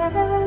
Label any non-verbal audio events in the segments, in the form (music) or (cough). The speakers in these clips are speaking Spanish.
Les voy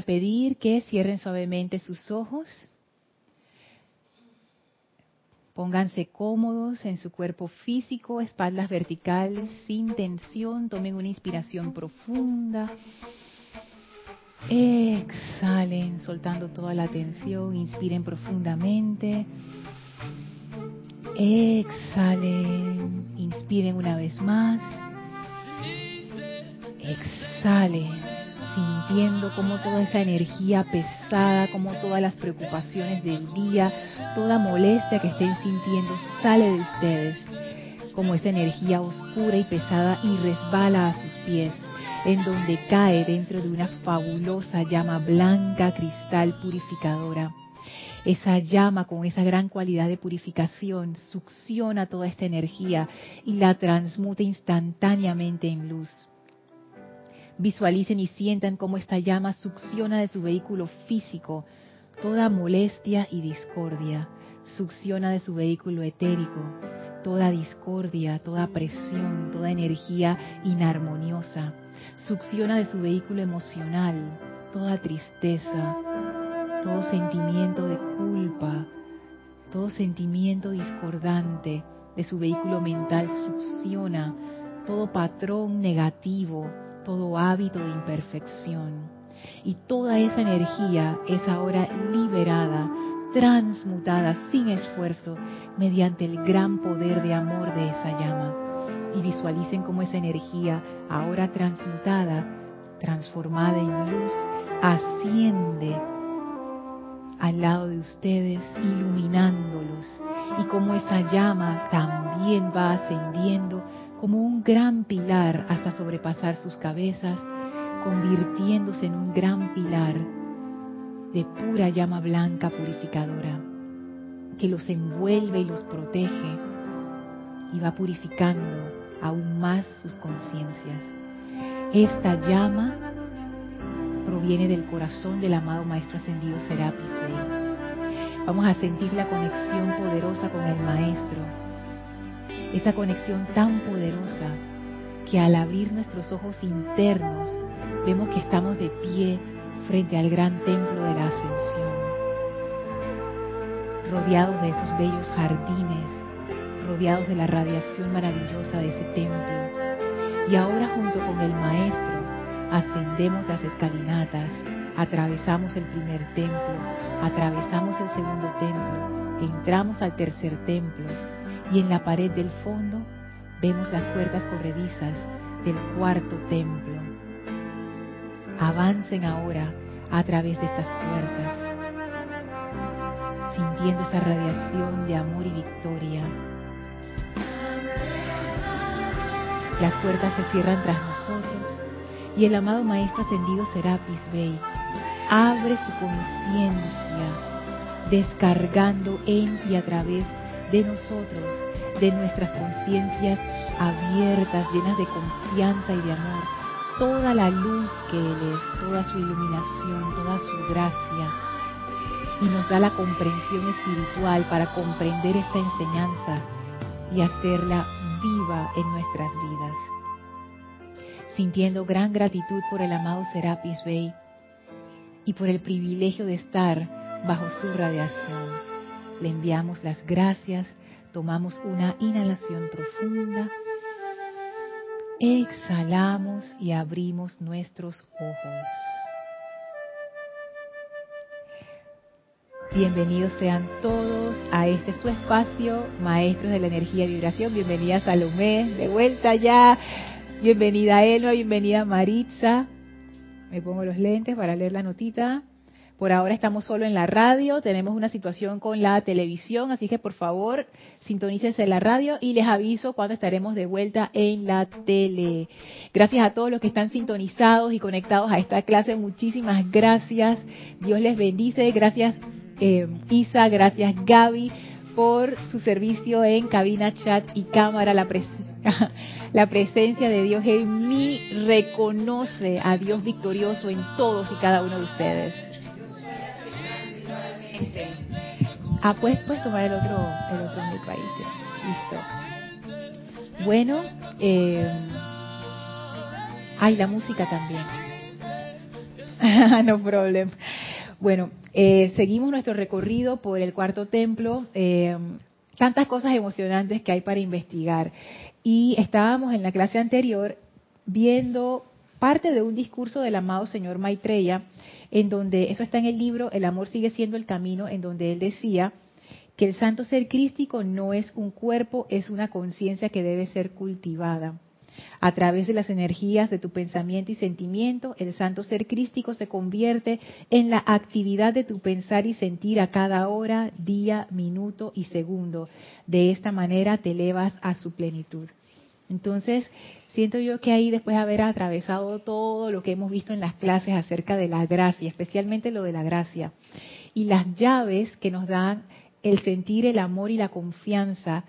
a pedir que cierren suavemente sus ojos. Pónganse cómodos en su cuerpo físico, espaldas verticales, sin tensión. Tomen una inspiración profunda. Exhalen, soltando toda la tensión. Inspiren profundamente. Exhalen. Inspiren una vez más. Exhalen sintiendo como toda esa energía pesada, como todas las preocupaciones del día, toda molestia que estén sintiendo sale de ustedes, como esa energía oscura y pesada y resbala a sus pies, en donde cae dentro de una fabulosa llama blanca cristal purificadora. Esa llama con esa gran cualidad de purificación succiona toda esta energía y la transmuta instantáneamente en luz Visualicen y sientan cómo esta llama succiona de su vehículo físico toda molestia y discordia. Succiona de su vehículo etérico toda discordia, toda presión, toda energía inarmoniosa. Succiona de su vehículo emocional toda tristeza, todo sentimiento de culpa, todo sentimiento discordante de su vehículo mental. Succiona todo patrón negativo todo hábito de imperfección. Y toda esa energía es ahora liberada, transmutada sin esfuerzo mediante el gran poder de amor de esa llama. Y visualicen cómo esa energía, ahora transmutada, transformada en luz, asciende al lado de ustedes, iluminándolos. Y cómo esa llama también va ascendiendo como un gran pilar hasta sobrepasar sus cabezas, convirtiéndose en un gran pilar de pura llama blanca purificadora, que los envuelve y los protege y va purificando aún más sus conciencias. Esta llama proviene del corazón del amado Maestro Ascendido Serapis Bey. Vamos a sentir la conexión poderosa con el Maestro esa conexión tan poderosa que al abrir nuestros ojos internos vemos que estamos de pie frente al gran templo de la ascensión, rodeados de esos bellos jardines, rodeados de la radiación maravillosa de ese templo. Y ahora junto con el Maestro ascendemos las escalinatas, atravesamos el primer templo, atravesamos el segundo templo, entramos al tercer templo, y en la pared del fondo vemos las puertas corredizas del cuarto templo. Avancen ahora a través de estas puertas, sintiendo esa radiación de amor y victoria. las puertas se cierran tras nosotros y el amado Maestro Ascendido Serapis Bey abre su conciencia, descargando en y a través de nosotros, de nuestras conciencias abiertas, llenas de confianza y de amor, toda la luz que Él es, toda su iluminación, toda su gracia, y nos da la comprensión espiritual para comprender esta enseñanza y hacerla viva en nuestras vidas. Sintiendo gran gratitud por el amado Serapis Bey y por el privilegio de estar bajo su radiación, le enviamos las gracias, tomamos una inhalación profunda, exhalamos y abrimos nuestros ojos. Bienvenidos sean todos a este su espacio, Maestros de la Energía y Vibración. Bienvenida Salomé, de vuelta ya. Bienvenida Elma, bienvenida Maritza. Me pongo los lentes para leer la notita. Por ahora estamos solo en la radio, tenemos una situación con la televisión, así que por favor sintonícense la radio y les aviso cuando estaremos de vuelta en la tele. Gracias a todos los que están sintonizados y conectados a esta clase, muchísimas gracias. Dios les bendice, gracias eh, Isa, gracias Gaby por su servicio en cabina, chat y cámara. La, (laughs) la presencia de Dios en mí reconoce a Dios victorioso en todos y cada uno de ustedes. Ah, pues tomar el otro, el otro. Listo. Bueno, eh, ay, la música también. (laughs) no problem. Bueno, eh, seguimos nuestro recorrido por el cuarto templo. Eh, tantas cosas emocionantes que hay para investigar. Y estábamos en la clase anterior viendo parte de un discurso del amado señor Maitreya, en donde, eso está en el libro, El amor sigue siendo el camino, en donde él decía que el santo ser crístico no es un cuerpo, es una conciencia que debe ser cultivada. A través de las energías de tu pensamiento y sentimiento, el santo ser crístico se convierte en la actividad de tu pensar y sentir a cada hora, día, minuto y segundo. De esta manera te elevas a su plenitud. Entonces, siento yo que ahí después de haber atravesado todo lo que hemos visto en las clases acerca de la gracia, especialmente lo de la gracia, y las llaves que nos dan el sentir el amor y la confianza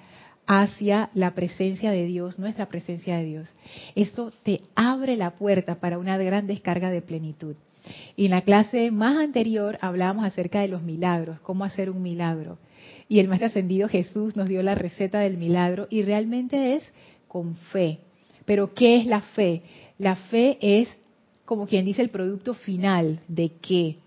hacia la presencia de Dios, nuestra presencia de Dios. Eso te abre la puerta para una gran descarga de plenitud. Y en la clase más anterior hablábamos acerca de los milagros, cómo hacer un milagro. Y el Maestro Ascendido Jesús nos dio la receta del milagro y realmente es con fe. Pero ¿qué es la fe? La fe es, como quien dice, el producto final de qué?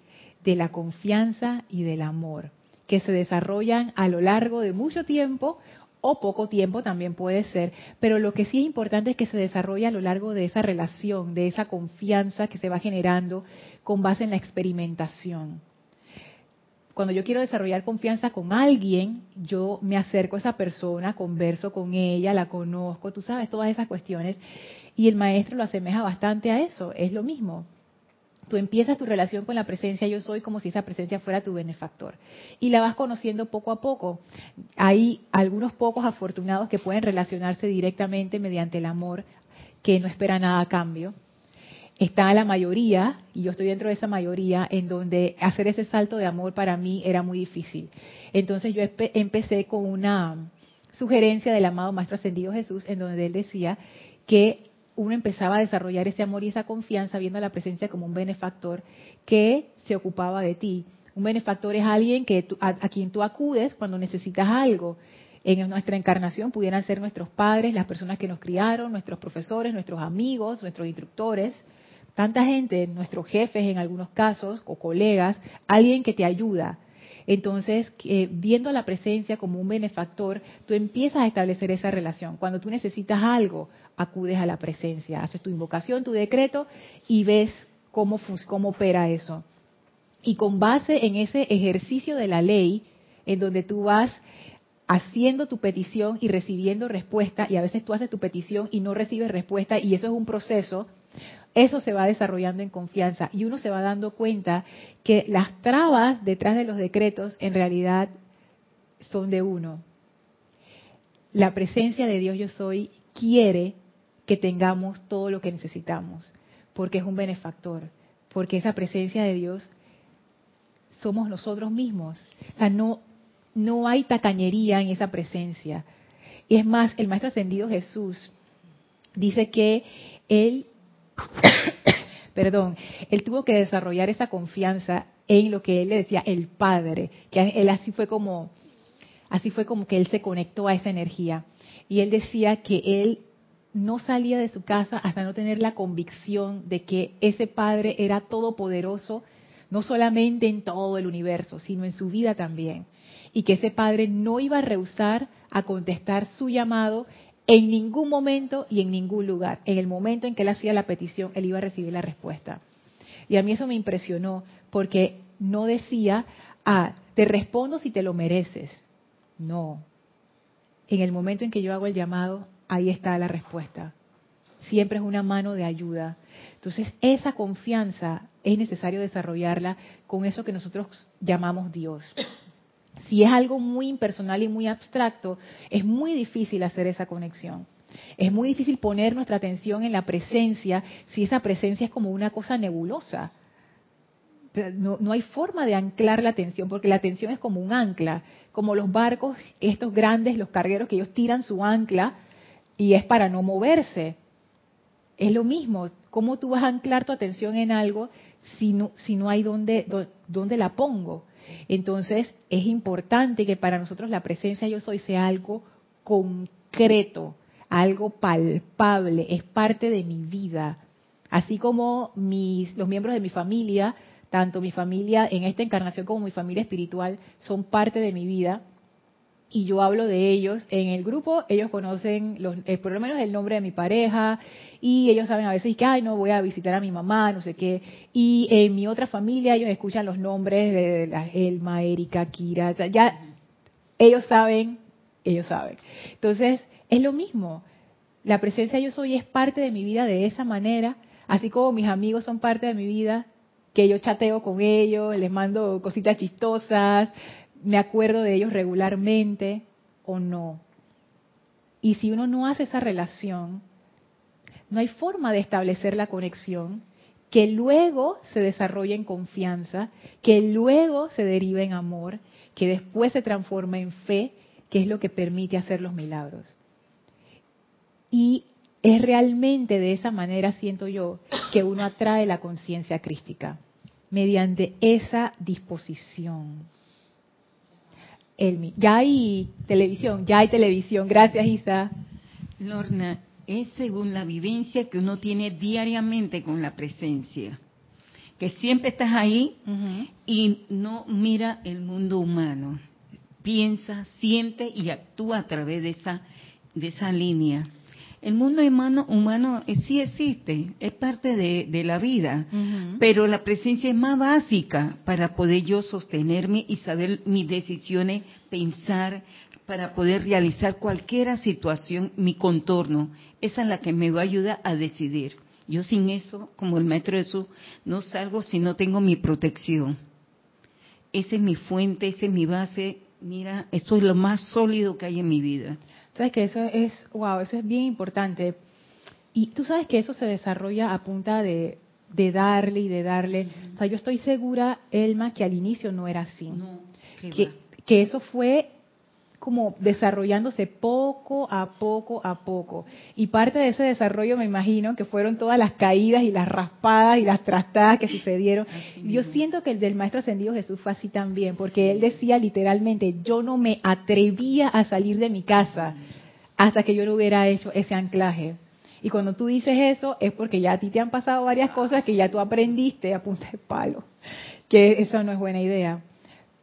De la confianza y del amor, que se desarrollan a lo largo de mucho tiempo o poco tiempo también puede ser, pero lo que sí es importante es que se desarrolle a lo largo de esa relación, de esa confianza que se va generando con base en la experimentación. Cuando yo quiero desarrollar confianza con alguien, yo me acerco a esa persona, converso con ella, la conozco, tú sabes, todas esas cuestiones. Y el maestro lo asemeja bastante a eso, es lo mismo. Tú empiezas tu relación con la presencia yo soy como si esa presencia fuera tu benefactor. Y la vas conociendo poco a poco. Hay algunos pocos afortunados que pueden relacionarse directamente mediante el amor, que no espera nada a cambio. Está la mayoría, y yo estoy dentro de esa mayoría, en donde hacer ese salto de amor para mí era muy difícil. Entonces yo empecé con una sugerencia del amado Maestro Ascendido Jesús, en donde él decía que uno empezaba a desarrollar ese amor y esa confianza viendo a la presencia como un benefactor que se ocupaba de ti. Un benefactor es alguien que a, quien tú acudes cuando necesitas algo. En nuestra encarnación pudieran ser nuestros padres, las personas que nos criaron, nuestros profesores, nuestros amigos, nuestros instructores, tanta gente, nuestros jefes en algunos casos, o colegas, alguien que te ayuda. Entonces, viendo a la presencia como un benefactor, tú empiezas a establecer esa relación. Cuando tú necesitas algo, acudes a la presencia, haces tu invocación, tu decreto y ves cómo, cómo opera eso. Y con base en ese ejercicio de la ley, en donde tú vas haciendo tu petición y recibiendo respuesta, y a veces tú haces tu petición y no recibes respuesta, y eso es un proceso, eso se va desarrollando en confianza y uno se va dando cuenta que las trabas detrás de los decretos en realidad son de uno. La presencia de Dios yo soy quiere que tengamos todo lo que necesitamos, porque es un benefactor, porque esa presencia de Dios somos nosotros mismos. O sea, no, no hay tacañería en esa presencia. Y es más, el Maestro Ascendido Jesús dice que él, (coughs) perdón, él tuvo que desarrollar esa confianza en lo que él le decía el Padre, que él así fue como, así fue como que él se conectó a esa energía. Y él decía que él no salía de su casa hasta no tener la convicción de que ese Padre era todopoderoso, no solamente en todo el universo, sino en su vida también. Y que ese Padre no iba a rehusar a contestar su llamado en ningún momento y en ningún lugar. En el momento en que él hacía la petición, él iba a recibir la respuesta. Y a mí eso me impresionó, porque no decía, ah, te respondo si te lo mereces. No. En el momento en que yo hago el llamado, ahí está la respuesta. Siempre es una mano de ayuda. Entonces, esa confianza es necesario desarrollarla con eso que nosotros llamamos Dios. Si es algo muy impersonal y muy abstracto, es muy difícil hacer esa conexión. Es muy difícil poner nuestra atención en la presencia si esa presencia es como una cosa nebulosa. No, no, hay forma de anclar la atención, porque la atención es como un ancla, como los barcos, estos grandes, los cargueros que ellos tiran su ancla y es para no moverse. Es lo mismo, ¿cómo tú vas a anclar tu atención en algo si no, si no hay dónde, dónde la pongo? Entonces es importante que para nosotros la presencia yo soy sea algo concreto, algo palpable, es parte de mi vida. Así como mis, los miembros de mi familia, tanto mi familia en esta encarnación como mi familia espiritual, son parte de mi vida, y yo hablo de ellos en el grupo, ellos conocen los, eh, por lo menos el nombre de mi pareja y ellos saben a veces que, ay, no, voy a visitar a mi mamá, no sé qué. Y en mi otra familia ellos escuchan los nombres de la Elma, Erika, Kira, ya ellos saben, ellos saben. Entonces, es lo mismo. La presencia yo soy es parte de mi vida de esa manera, así como mis amigos son parte de mi vida, que yo chateo con ellos, les mando cositas chistosas, me acuerdo de ellos regularmente o no. Y si uno no hace esa relación, no hay forma de establecer la conexión que luego se desarrolla en confianza, que luego se deriva en amor, que después se transforma en fe, que es lo que permite hacer los milagros. Y es realmente de esa manera, siento yo, que uno atrae la conciencia crística, mediante esa disposición. Ya hay televisión, ya hay televisión. Gracias, Isa. Lorna, es según la vivencia que uno tiene diariamente con la presencia. Que siempre estás ahí y no mira el mundo humano. Piensa, siente y actúa a través de esa, de esa línea el mundo humano, humano sí existe, es parte de, la vida, pero la presencia es más básica para poder yo sostenerme y saber mis decisiones, pensar, para poder realizar cualquier situación, mi contorno. Esa es la que me va a ayudar a decidir. Yo sin eso, como el maestro Jesús, no salgo si no tengo mi protección. Esa es mi fuente, esa es mi base. Mira, esto es lo más sólido que hay en mi vida. Sabes que eso es, wow, eso es bien importante. Y tú sabes que eso se desarrolla a punta de, darle y de darle. O sea, yo estoy segura, Elma, que al inicio no era así. que, que eso fue como desarrollándose poco a poco a poco. Y parte de ese desarrollo me imagino que fueron todas las caídas y las raspadas y las trastadas que sucedieron. Yo siento que el del Maestro Ascendido Jesús fue así también, porque él decía literalmente, yo no me atrevía a salir de mi casa hasta que yo no hubiera hecho ese anclaje. Y cuando tú dices eso es porque ya a ti te han pasado varias cosas que ya tú aprendiste a punta de palo, que eso no es buena idea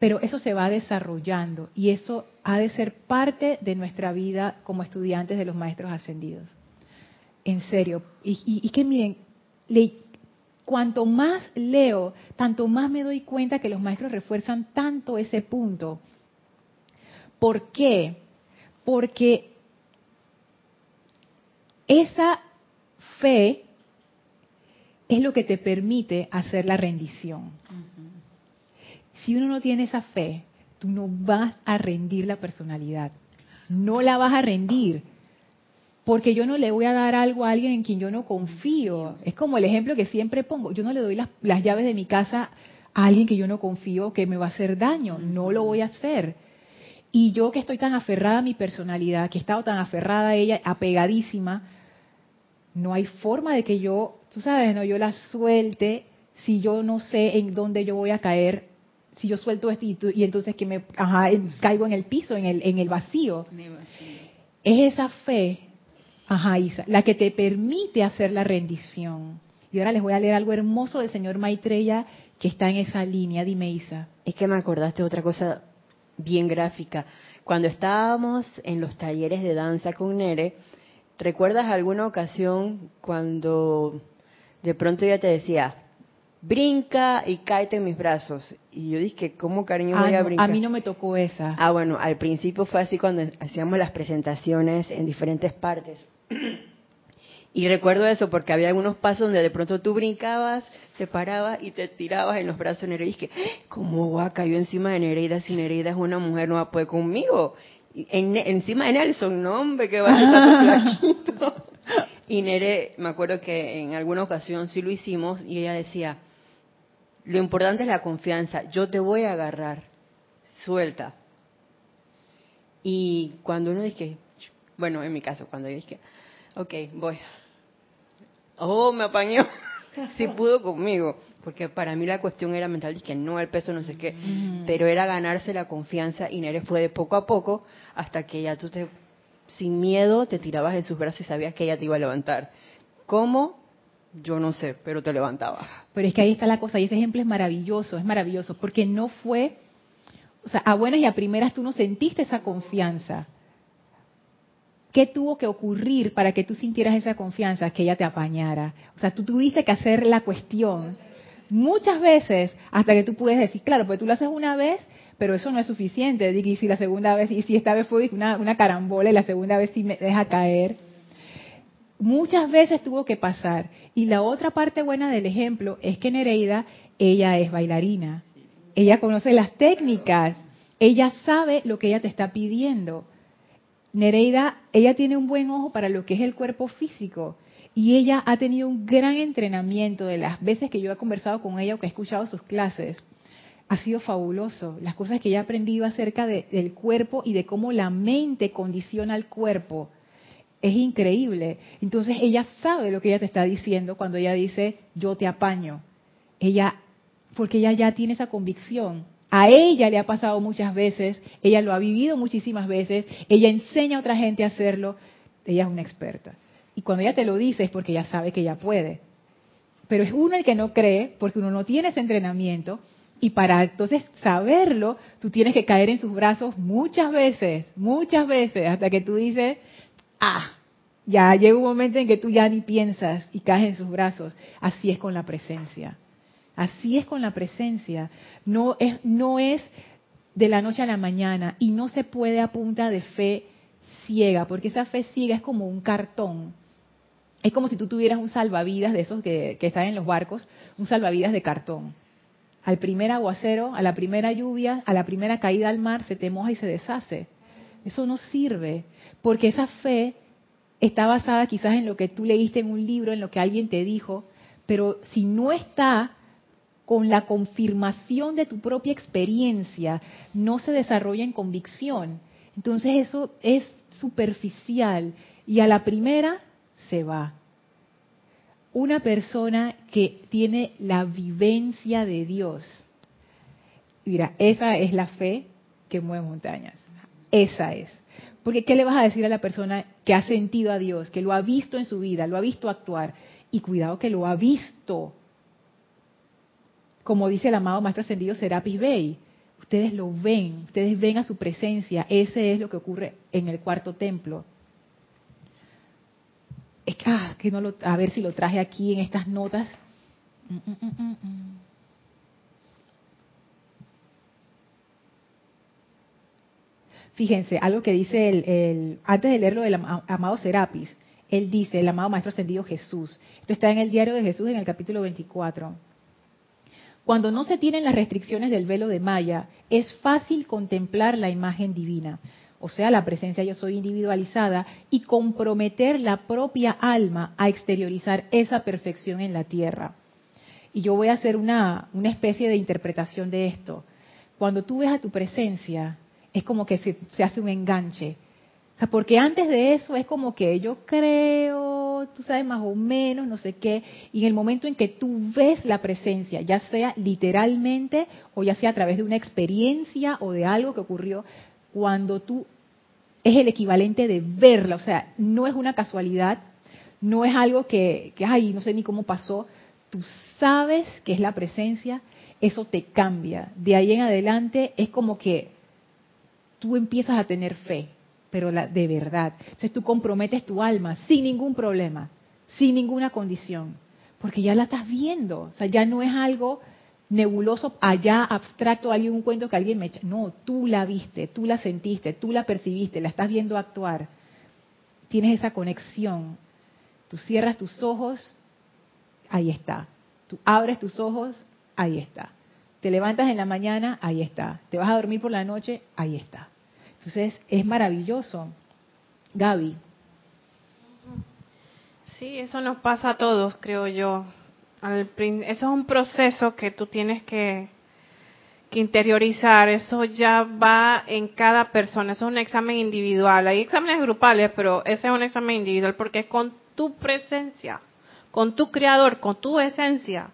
pero eso se va desarrollando y eso ha de ser parte de nuestra vida como estudiantes de los maestros ascendidos. En serio. Y, que miren, cuanto más leo, tanto más me doy cuenta que los maestros refuerzan tanto ese punto. ¿Por qué? Porque esa fe es lo que te permite hacer la rendición. Si uno no tiene esa fe, tú no vas a rendir la personalidad. No la vas a rendir. porque yo no le voy a dar algo a alguien en quien yo no confío. Es como el ejemplo que siempre pongo. Yo no le doy las, llaves de mi casa a alguien que yo no confío que me va a hacer daño. No lo voy a hacer. Y yo que estoy tan aferrada a mi personalidad, que he estado tan aferrada a ella, apegadísima, no hay forma de que yo, tú sabes, no, yo la suelte si yo no sé en dónde yo voy a caer, si yo suelto esto y, entonces que me ajá, caigo en el piso, en el, en el vacío. Es esa fe, ajá, Isa, la que te permite hacer la rendición. Y ahora les voy a leer algo hermoso del señor Maitreya que está en esa línea. Dime, Isa. Es que me acordaste de otra cosa bien gráfica. Cuando estábamos en los talleres de danza con Nere, ¿recuerdas alguna ocasión cuando de pronto ella te decía, brinca y cáete en mis brazos? Y yo dije, ¿cómo cariño voy ah, a brincar? A mí no me tocó esa. Ah, bueno, al principio fue así cuando hacíamos las presentaciones en diferentes partes. (clears throat) Y recuerdo eso porque había algunos pasos donde de pronto tú brincabas, te parabas y te tirabas en los brazos de Nereida. Y dije, ¿cómo va? Cayó encima de Nereida si Nereida es una mujer, no va a poder conmigo. En, encima de Nelson, no hombre, que va a estar flaquito. Y Nere, me acuerdo que en alguna ocasión sí lo hicimos y ella decía, lo importante es la confianza, yo te voy a agarrar, suelta. Y cuando uno dice, bueno, en mi caso, cuando yo dije, ok, voy, oh, me apañó. (laughs) sí pudo conmigo, porque para mí la cuestión era mental, que no, el peso, no sé qué, pero era ganarse la confianza y Nere fue de poco a poco hasta que ya tú te, sin miedo, te tirabas en sus brazos y sabías que ella te iba a levantar. ¿Cómo? Yo no sé, pero te levantaba. Pero es que ahí está la cosa, y ese ejemplo es maravilloso, es maravilloso, porque no fue, o sea, a buenas y a primeras tú no sentiste esa confianza. ¿Qué tuvo que ocurrir para que tú sintieras esa confianza, que ella te apañara? O sea, tú tuviste que hacer la cuestión muchas veces hasta que tú puedes decir, claro, pues tú lo haces una vez, pero eso no es suficiente. Y si la segunda vez, y si esta vez fue una, una carambola y la segunda vez sí me deja caer. Muchas veces tuvo que pasar. Y la otra parte buena del ejemplo es que Nereida, ella es bailarina. Ella conoce las técnicas. Ella sabe lo que ella te está pidiendo. Nereida, ella tiene un buen ojo para lo que es el cuerpo físico y ella ha tenido un gran entrenamiento de las veces que yo he conversado con ella o que he escuchado sus clases. Ha sido fabuloso. Las cosas que ella ha aprendido acerca del cuerpo y de cómo la mente condiciona al cuerpo. Es increíble. Entonces ella sabe lo que ella te está diciendo cuando ella dice, yo te apaño. Ella, porque ella ya tiene esa convicción. A ella le ha pasado muchas veces, ella lo ha vivido muchísimas veces, ella enseña a otra gente a hacerlo, ella es una experta. Y cuando ella te lo dice es porque ella sabe que ella puede. Pero es uno el que no cree porque uno no tiene ese entrenamiento y para entonces saberlo, tú tienes que caer en sus brazos muchas veces, muchas veces, hasta que tú dices, ah, ya llega un momento en que tú ya ni piensas y caes en sus brazos. Así es con la presencia. Así es con la presencia. No es, no es de la noche a la mañana y no se puede a punta de fe ciega, porque esa fe ciega es como un cartón. Es como si tú tuvieras un salvavidas de esos que, que están en los barcos, un salvavidas de cartón. Al primer aguacero, a la primera lluvia, a la primera caída al mar, se te moja y se deshace. Eso no sirve, porque esa fe está basada quizás en lo que tú leíste en un libro, en lo que alguien te dijo, pero si no está con la confirmación de tu propia experiencia, no se desarrolla en convicción. Entonces eso es superficial y a la primera se va. Una persona que tiene la vivencia de Dios, mira, esa es la fe que mueve montañas. Esa es. Porque ¿qué le vas a decir a la persona que ha sentido a Dios, que lo ha visto en su vida, lo ha visto actuar? Y cuidado que lo ha visto, como dice el amado Maestro Ascendido Serapis Bey. Ustedes lo ven, ustedes ven a su presencia. Ese es lo que ocurre en el cuarto templo. Es que, ah, que no lo, a ver si lo traje aquí en estas notas. Mm, mm, mm, Fíjense, algo que dice el, antes de leerlo del amado Serapis, él dice, el amado Maestro Ascendido Jesús. Esto está en el diario de Jesús en el capítulo 24. Cuando no se tienen las restricciones del velo de Maya, es fácil contemplar la imagen divina. o sea, la presencia yo soy individualizada, y comprometer la propia alma a exteriorizar esa perfección en la tierra. Y yo voy a hacer una, una especie de interpretación de esto. Cuando tú ves a tu presencia, es como que se, hace un enganche. Porque antes de eso es como que yo creo, tú sabes más o menos, no sé qué, y en el momento en que tú ves la presencia, ya sea literalmente o ya sea a través de una experiencia o de algo que ocurrió, cuando tú es el equivalente de verla, o sea, no es una casualidad, no es algo que, que ay, no sé ni cómo pasó, tú sabes que es la presencia, eso te cambia. De ahí en adelante es como que tú empiezas a tener fe, pero la, de verdad. Entonces tú comprometes tu alma sin ningún problema, sin ninguna condición, porque ya la estás viendo, o sea, ya no es algo nebuloso, allá abstracto, alguien un cuento que alguien me echa. No, tú la viste, tú la sentiste, tú la percibiste, la estás viendo actuar. Tienes esa conexión. Tú cierras tus ojos, ahí está. Tú abres tus ojos, ahí está. Te levantas en la mañana, ahí está. Te vas a dormir por la noche, ahí está. Entonces es maravilloso. Gaby. Sí, eso nos pasa a todos, creo yo eso es un proceso que tú tienes que, interiorizar, eso ya va en cada persona, eso es un examen individual. Hay exámenes grupales, pero ese es un examen individual porque es con tu presencia, con tu creador, con tu esencia.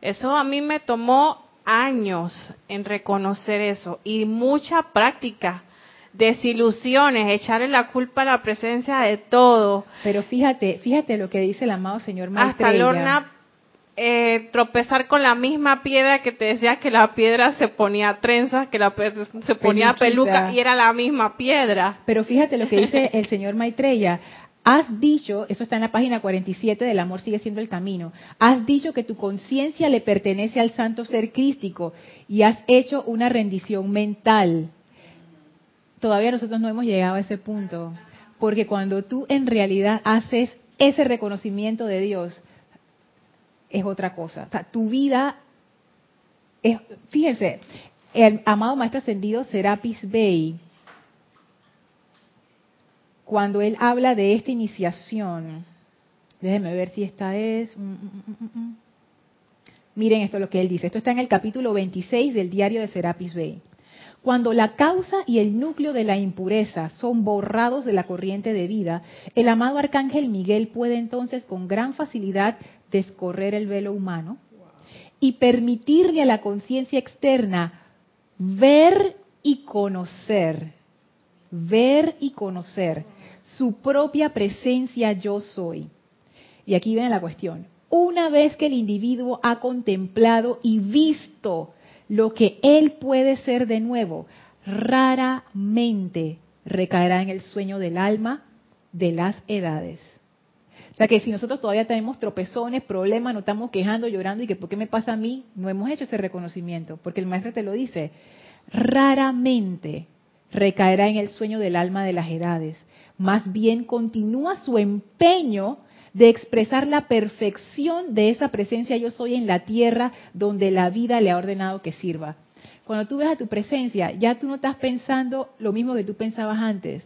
Eso a mí me tomó años en reconocer eso y mucha práctica desilusiones, echarle la culpa a la presencia de todo. Pero fíjate, fíjate lo que dice el amado señor Maestro. Hasta Lorna eh, tropezar con la misma piedra que te decía que la piedra se ponía trenzas, que la se ponía peluca y era la misma piedra. Pero fíjate lo que dice el señor Maitreya. Has dicho, eso está en la página 47 del amor sigue siendo el camino, has dicho que tu conciencia le pertenece al santo ser crístico y has hecho una rendición mental. Todavía nosotros no hemos llegado a ese punto, porque cuando tú en realidad haces ese reconocimiento de Dios, es otra cosa. Tu vida es, fíjense, el amado maestro ascendido Serapis Bey, cuando él habla de esta iniciación, déjenme ver si esta es. Mm, mm, mm, Miren esto lo que él dice. Esto está en el capítulo 26 del diario de Serapis Bey. Cuando la causa y el núcleo de la impureza son borrados de la corriente de vida, el amado arcángel Miguel puede entonces con gran facilidad descorrer el velo humano y permitirle a la conciencia externa ver y conocer, ver y conocer su propia presencia yo soy. Y aquí viene la cuestión. Una vez que el individuo ha contemplado y visto lo que él puede ser de nuevo, raramente recaerá en el sueño del alma de las edades. O sea que si nosotros todavía tenemos tropezones, problemas, nos estamos quejando, llorando y que ¿por qué me pasa a mí? No hemos hecho ese reconocimiento, porque el maestro te lo dice. Raramente recaerá en el sueño del alma de las edades. Más bien continúa su empeño de expresar la perfección de esa presencia yo soy en la tierra donde la vida le ha ordenado que sirva. Cuando tú ves a tu presencia, ya tú no estás pensando lo mismo que tú pensabas antes.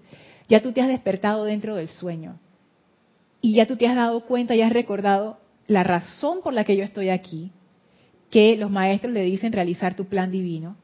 Ya tú te has despertado dentro del sueño. Y ya tú te has dado cuenta y has recordado la razón por la que yo estoy aquí, que los maestros le dicen realizar tu plan divino.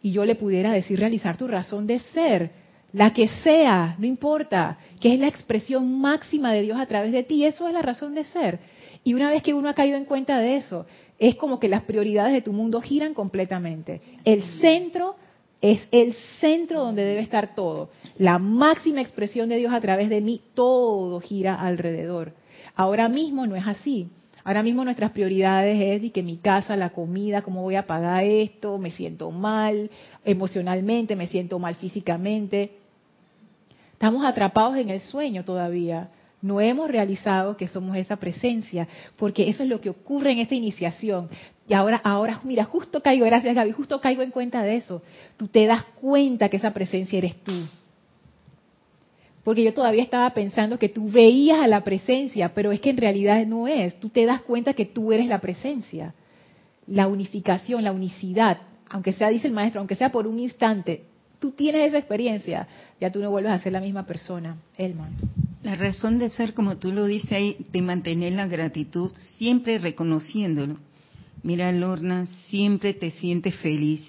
Y yo le pudiera decir realizar tu razón de ser la que sea, no importa, que es la expresión máxima de Dios a través de ti, eso es la razón de ser. Y una vez que uno ha caído en cuenta de eso, es como que las prioridades de tu mundo giran completamente. El centro es el centro donde debe estar todo. La máxima expresión de Dios a través de mí, todo gira alrededor. Ahora mismo no es así. Ahora mismo nuestras prioridades es que mi casa, la comida, cómo voy a pagar esto, me siento mal emocionalmente, me siento mal físicamente. Estamos atrapados en el sueño todavía. No hemos realizado que somos esa presencia, porque eso es lo que ocurre en esta iniciación. Y ahora, ahora, mira, justo caigo, gracias Gaby, justo caigo en cuenta de eso. Tú te das cuenta que esa presencia eres tú. Porque yo todavía estaba pensando que tú veías a la presencia, pero es que en realidad no es. Tú te das cuenta que tú eres la presencia. La unificación, la unicidad, aunque sea, dice el maestro, aunque sea por un instante, tú tienes esa experiencia, ya tú no vuelves a ser la misma persona. Elman. La razón de ser, como tú lo dices ahí, de mantener la gratitud, siempre reconociéndolo. Mira, Lorna, siempre te sientes feliz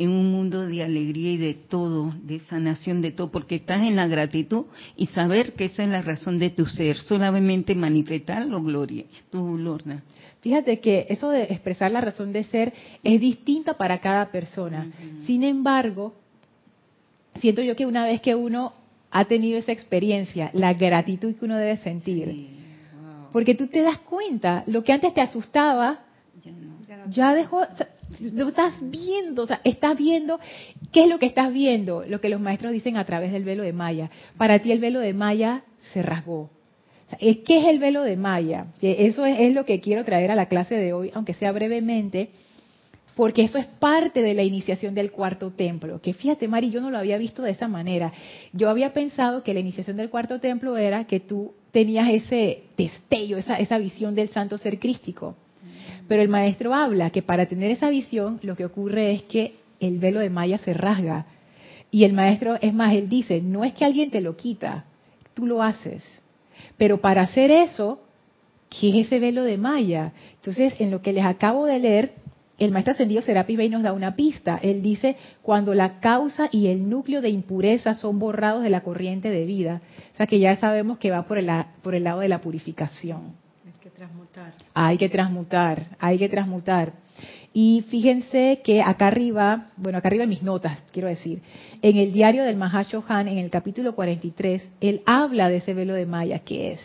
en un mundo de alegría y de todo, de sanación, de todo, porque estás en la gratitud y saber que esa es la razón de tu ser, solamente manifestarlo, Gloria, tú, Lorna. Fíjate que eso de expresar la razón de ser es distinta para cada persona. Sin embargo, siento yo que una vez que uno ha tenido esa experiencia, la gratitud que uno debe sentir, porque tú te das cuenta, lo que antes te asustaba, ya, dejó, estás viendo, o sea, estás viendo, ¿qué es lo que estás viendo? Lo que los maestros dicen a través del velo de Maya. Para ti el velo de Maya se rasgó. ¿Qué es el velo de Maya? Eso es, lo que quiero traer a la clase de hoy, aunque sea brevemente, porque eso es parte de la iniciación del cuarto templo. Que fíjate, Mari, yo no lo había visto de esa manera. Yo había pensado que la iniciación del cuarto templo era que tú tenías ese destello, esa, esa visión del santo ser crístico. Pero el maestro habla que para tener esa visión lo que ocurre es que el velo de Maya se rasga. Y el maestro, es más, él dice, no es que alguien te lo quita, tú lo haces. Pero para hacer eso, ¿qué es ese velo de Maya? Entonces, en lo que les acabo de leer, el maestro ascendido Serapis Bey nos da una pista. Él dice, cuando la causa y el núcleo de impureza son borrados de la corriente de vida. O sea que ya sabemos que va por el, por el lado de la purificación. Hay que transmutar. Hay que transmutar. Y fíjense que acá arriba, bueno, acá arriba en mis notas, quiero decir, en el diario del Mahashohan, en el capítulo 43, él habla de ese velo de Maya que es.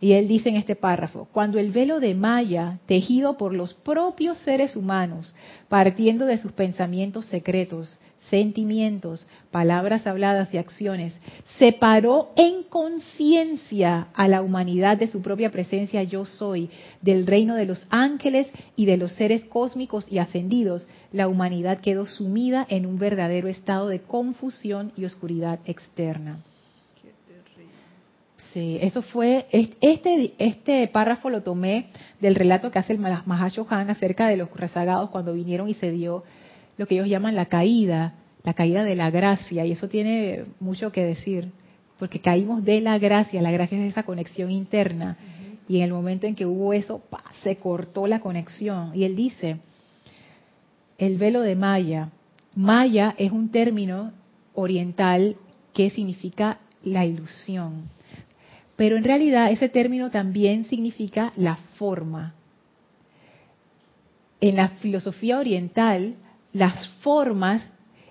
Y él dice en este párrafo, cuando el velo de Maya, tejido por los propios seres humanos, partiendo de sus pensamientos secretos, sentimientos, palabras habladas y acciones, separó en conciencia a la humanidad de su propia presencia yo soy, del reino de los ángeles y de los seres cósmicos y ascendidos, la humanidad quedó sumida en un verdadero estado de confusión y oscuridad externa. Sí, eso fue, este, este párrafo lo tomé del relato que hace el Mahashohan acerca de los rezagados cuando vinieron y se dio lo que ellos llaman la caída, la caída de la gracia, y eso tiene mucho que decir, porque caímos de la gracia, la gracia es esa conexión interna, y en el momento en que hubo eso, se cortó la conexión. Y él dice, el velo de Maya, Maya es un término oriental que significa la ilusión, pero en realidad ese término también significa la forma. En la filosofía oriental, las formas,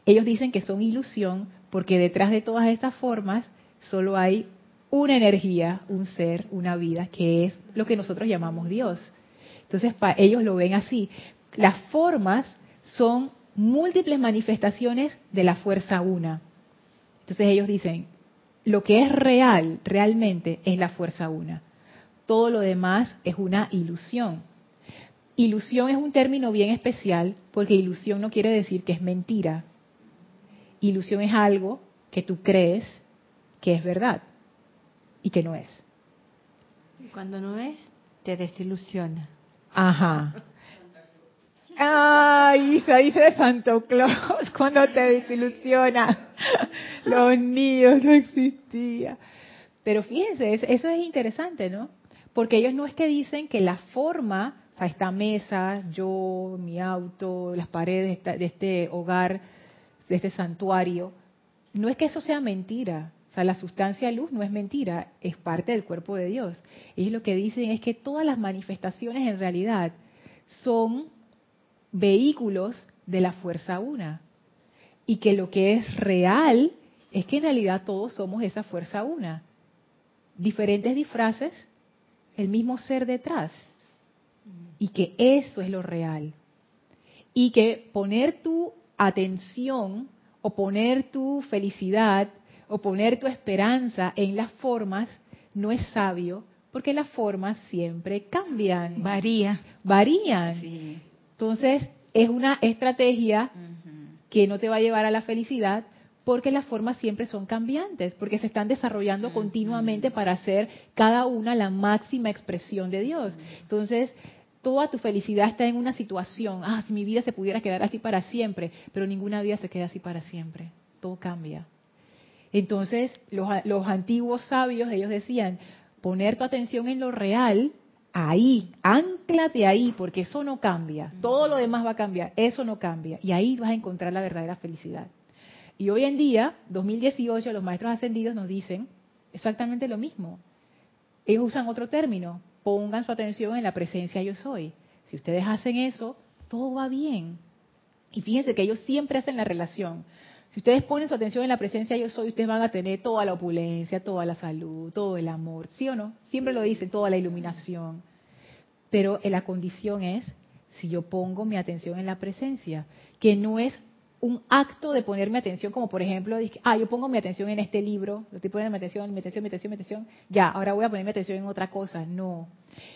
ellos dicen que son ilusión porque detrás de todas esas formas solo hay una energía, un ser, una vida, que es lo que nosotros llamamos Dios. Entonces, ellos lo ven así. Las formas son múltiples manifestaciones de la fuerza una. Entonces ellos dicen, lo que es real realmente es la fuerza una. Todo lo demás es una ilusión. Ilusión es un término bien especial porque ilusión no quiere decir que es mentira. Ilusión es algo que tú crees que es verdad y que no es. Y cuando no es, te desilusiona. Ajá. Ay, se dice Santo Claus cuando te desilusiona. Los niños no existía. Pero fíjense, eso es interesante, ¿no? Porque ellos no es que dicen que la forma o sea, esta mesa, yo, mi auto, las paredes de este hogar, de este santuario, no es que eso sea mentira. O sea, la sustancia luz no es mentira, es parte del cuerpo de Dios. Y lo que dicen es que todas las manifestaciones en realidad son vehículos de la fuerza una. Y que lo que es real es que en realidad todos somos esa fuerza una. Diferentes disfraces, el mismo ser detrás y que eso es lo real. Y que poner tu atención o poner tu felicidad o poner tu esperanza en las formas no es sabio porque las formas siempre cambian. Varía. Varían. Entonces es una estrategia que no te va a llevar a la felicidad porque las formas siempre son cambiantes, porque se están desarrollando continuamente para hacer cada una la máxima expresión de Dios. Entonces, toda tu felicidad está en una situación. Ah, si mi vida se pudiera quedar así para siempre, pero ninguna vida se queda así para siempre. Todo cambia. Entonces, los, los antiguos sabios, ellos decían, poner tu atención en lo real, ahí, anclate ahí, porque eso no cambia. Todo lo demás va a cambiar, eso no cambia. Y ahí vas a encontrar la verdadera felicidad. Y hoy en día, 2018, los maestros ascendidos nos dicen exactamente lo mismo. Ellos usan otro término, pongan su atención en la presencia yo soy. Si ustedes hacen eso, todo va bien. Y fíjense que ellos siempre hacen la relación. Si ustedes ponen su atención en la presencia yo soy, ustedes van a tener toda la opulencia, toda la salud, todo el amor, ¿sí o no? Siempre lo dicen, toda la iluminación. Pero la condición es si yo pongo mi atención en la presencia, que no es un acto de ponerme atención, como por ejemplo, ah, yo pongo mi atención en este libro, lo estoy poniendo mi atención, mi atención, mi atención, mi atención, ya, ahora voy a poner mi atención en otra cosa. No.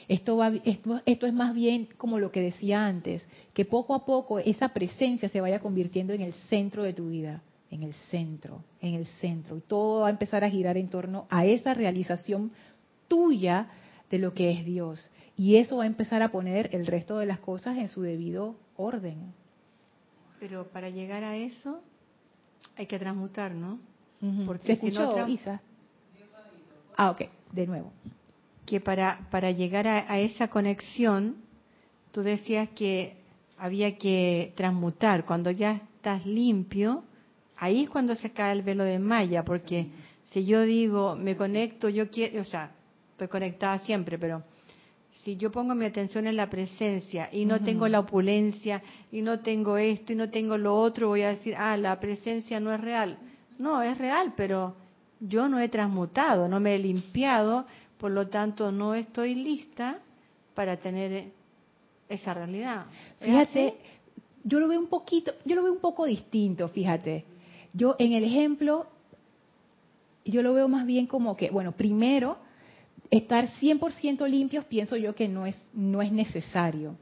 Esto, va, esto, esto es más bien como lo que decía antes, que poco a poco esa presencia se vaya convirtiendo en el centro de tu vida, en el centro, en el centro. Y todo va a empezar a girar en torno a esa realización tuya de lo que es Dios. Y eso va a empezar a poner el resto de las cosas en su debido orden. Pero para llegar a eso hay que transmutar, ¿no? Porque ¿Se escuchó, Isa? Ah, ok, de nuevo. Que para, para llegar a, esa conexión, tú decías que había que transmutar. Cuando ya estás limpio, ahí es cuando se cae el velo de Maya, porque si yo digo, me conecto, yo quiero, o sea, estoy conectada siempre, pero si yo pongo mi atención en la presencia y no tengo la opulencia y no tengo esto y no tengo lo otro, voy a decir, ah, la presencia no es real. No, es real, pero yo no he transmutado, no me he limpiado, por lo tanto no estoy lista para tener esa realidad. Fíjate, yo lo veo un poquito, yo lo veo un poco distinto, fíjate. Yo en el ejemplo, yo lo veo más bien como que, bueno, primero, estar 100% limpios pienso yo que no es no es necesario,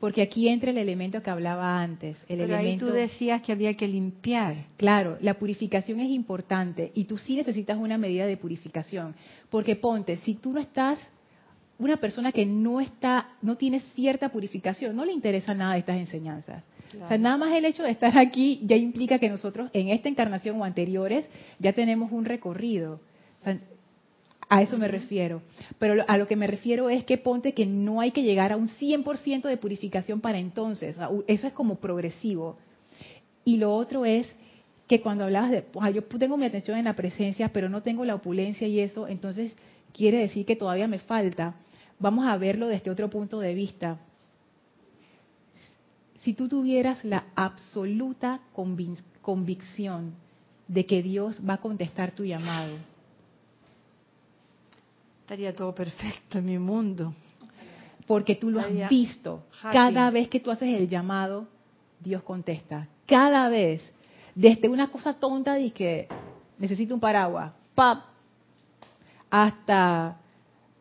porque aquí entra el elemento que hablaba antes, el Pero elemento ahí tú decías que había que limpiar. Claro, la purificación es importante y tú sí necesitas una medida de purificación, porque ponte, si tú no estás una persona que no está no tiene cierta purificación, no le interesa nada de estas enseñanzas. O sea, nada más el hecho de estar aquí ya implica que nosotros en esta encarnación o anteriores ya tenemos un recorrido. A eso me refiero. Pero a lo que me refiero es que ponte que no hay que llegar a un 100% de purificación para entonces. Eso es como progresivo. Y lo otro es que cuando hablabas de, yo tengo mi atención en la presencia, pero no tengo la opulencia y eso, entonces quiere decir que todavía me falta. Vamos a verlo desde otro punto de vista. Si tú tuvieras la absoluta convicción de que Dios va a contestar tu llamado, Estaría todo perfecto en mi mundo. Porque tú lo has visto. Cada vez que tú haces el llamado, Dios contesta. Cada vez. Desde una cosa tonta de que necesito un paraguas, pap, hasta,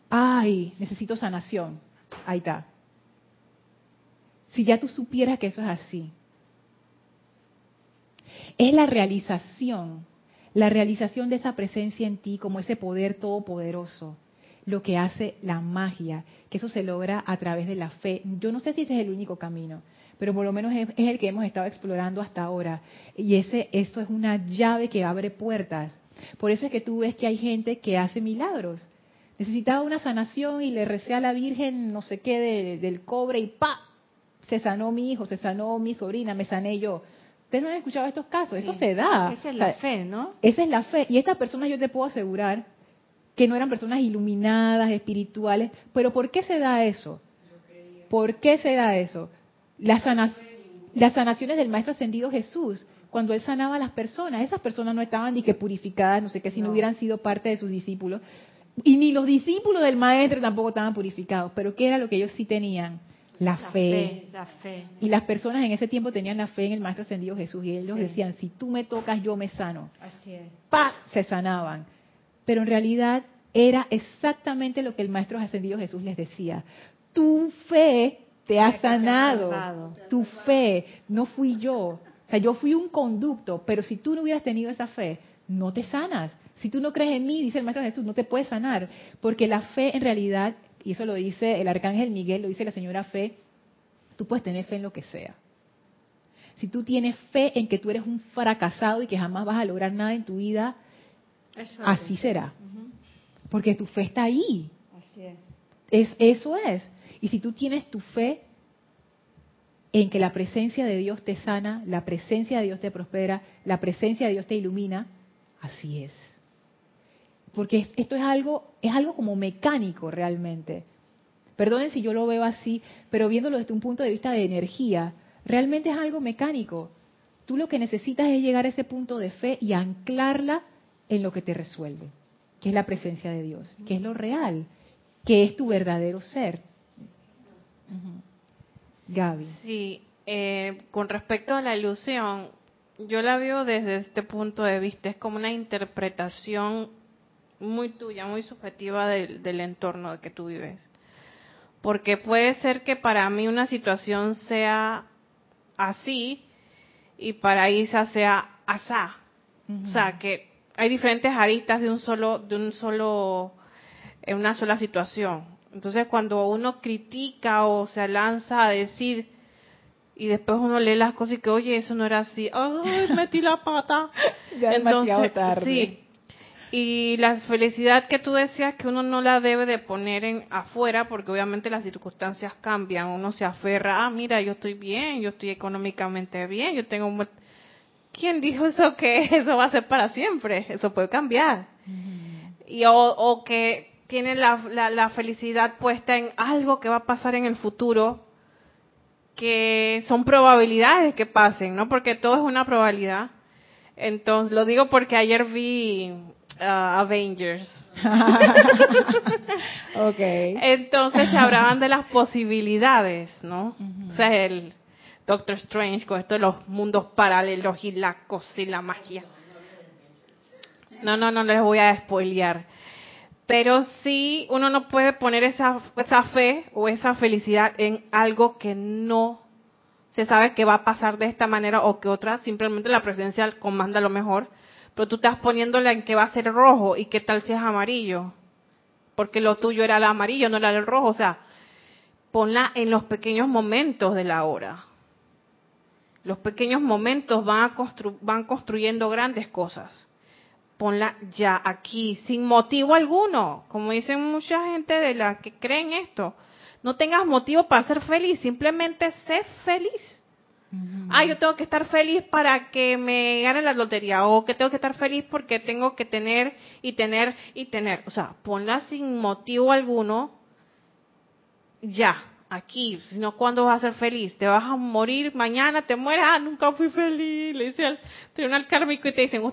ay, necesito sanación. Ahí está. Si ya tú supieras que eso es así. Es la realización, la realización de esa presencia en ti como ese poder todopoderoso lo que hace la magia, que eso se logra a través de la fe. Yo no sé si ese es el único camino, pero por lo menos es, el que hemos estado explorando hasta ahora. Y ese, eso es una llave que abre puertas. Por eso es que tú ves que hay gente que hace milagros. Necesitaba una sanación y le recé a la Virgen no sé qué del cobre y ¡pa! Se sanó mi hijo, se sanó mi sobrina, me sané yo. Ustedes no han escuchado estos casos, esto se da. Esa es la fe, ¿no? Esa es la fe. Y estas personas yo te puedo asegurar que no eran personas iluminadas, espirituales. Pero ¿por qué se da eso? ¿Por qué se da eso? Las, las sanaciones del Maestro Ascendido Jesús, cuando Él sanaba a las personas, esas personas no estaban ni que purificadas, no sé qué, si no. hubieran sido parte de sus discípulos. Y ni los discípulos del Maestro tampoco estaban purificados. Pero ¿qué era lo que ellos sí tenían? La, fe. La fe. Y las personas en ese tiempo tenían la fe en el Maestro Ascendido Jesús. Y ellos decían, si tú me tocas, yo me sano. Así es. ¡Pa! Se sanaban pero en realidad era exactamente lo que el Maestro Ascendido Jesús les decía. Tu fe te ha sanado. Tu fe, no fui yo. O sea, yo fui un conducto, pero si tú no hubieras tenido esa fe, no te sanas. Si tú no crees en mí, dice el Maestro Jesús, no te puedes sanar, porque la fe en realidad y eso lo dice el arcángel Miguel, lo dice la señora Fe, tú puedes tener fe en lo que sea. Si tú tienes fe en que tú eres un fracasado y que jamás vas a lograr nada en tu vida, así será. Porque tu fe está ahí. Así es. es. Eso es. Y si tú tienes tu fe en que la presencia de Dios te sana, la presencia de Dios te prospera, la presencia de Dios te ilumina, así es. Porque esto es algo, es algo como mecánico realmente. Perdonen si yo lo veo así, pero viéndolo desde un punto de vista de energía, realmente es algo mecánico. Tú lo que necesitas es llegar a ese punto de fe y anclarla en lo que te resuelve, que es la presencia de Dios, que es lo real, que es tu verdadero ser. Gaby. Sí, eh, con respecto a la ilusión, yo la veo desde este punto de vista, es como una interpretación muy tuya, muy subjetiva del, del entorno de que tú vives. Porque puede ser que para mí una situación sea así y para Isa sea asá. O sea, que hay diferentes aristas de un solo, de un solo, en una sola situación. Entonces, cuando uno critica o se lanza a decir y después uno lee las cosas y que, oye, eso no era así, ay, metí la pata. (laughs) ya Entonces, tarde. sí, y la felicidad que tú decías que uno no la debe de poner en afuera porque obviamente las circunstancias cambian, uno se aferra, ah, mira, yo estoy bien, yo estoy económicamente bien, yo tengo un... ¿Quién dijo eso que (laughs) eso va a ser para siempre? Eso puede cambiar. Y o, que tiene la, la felicidad puesta en algo que va a pasar en el futuro que son probabilidades que pasen, ¿no? Porque todo es una probabilidad. Entonces, lo digo porque ayer vi Uh, Avengers. (laughs) okay. Entonces se hablaban de las posibilidades, ¿no? O sea, el Doctor Strange con esto de los mundos paralelos y la cosa y la magia. No, no, no les voy a spoilear. Pero sí, uno no puede poner esa, esa fe o esa felicidad en algo que no se sabe que va a pasar de esta manera o que otra, simplemente la presencia comanda lo mejor pero tú estás poniéndola en que va a ser rojo y qué tal si es amarillo, porque lo tuyo era el amarillo, no era el rojo, o sea, ponla en los pequeños momentos de la hora. Los pequeños momentos van, van construyendo grandes cosas. Ponla ya aquí, sin motivo alguno, como dicen mucha gente de la que creen esto. No tengas motivo para ser feliz, simplemente sé feliz Ah, yo tengo que estar feliz para que me gane la lotería o que tengo que estar feliz porque tengo que tener y tener y tener. O sea, ponla sin motivo alguno ya, aquí, sino cuando vas a ser feliz. Te vas a morir mañana, te mueres, ah, nunca fui feliz. Le dice al tribunal kármico y te dicen,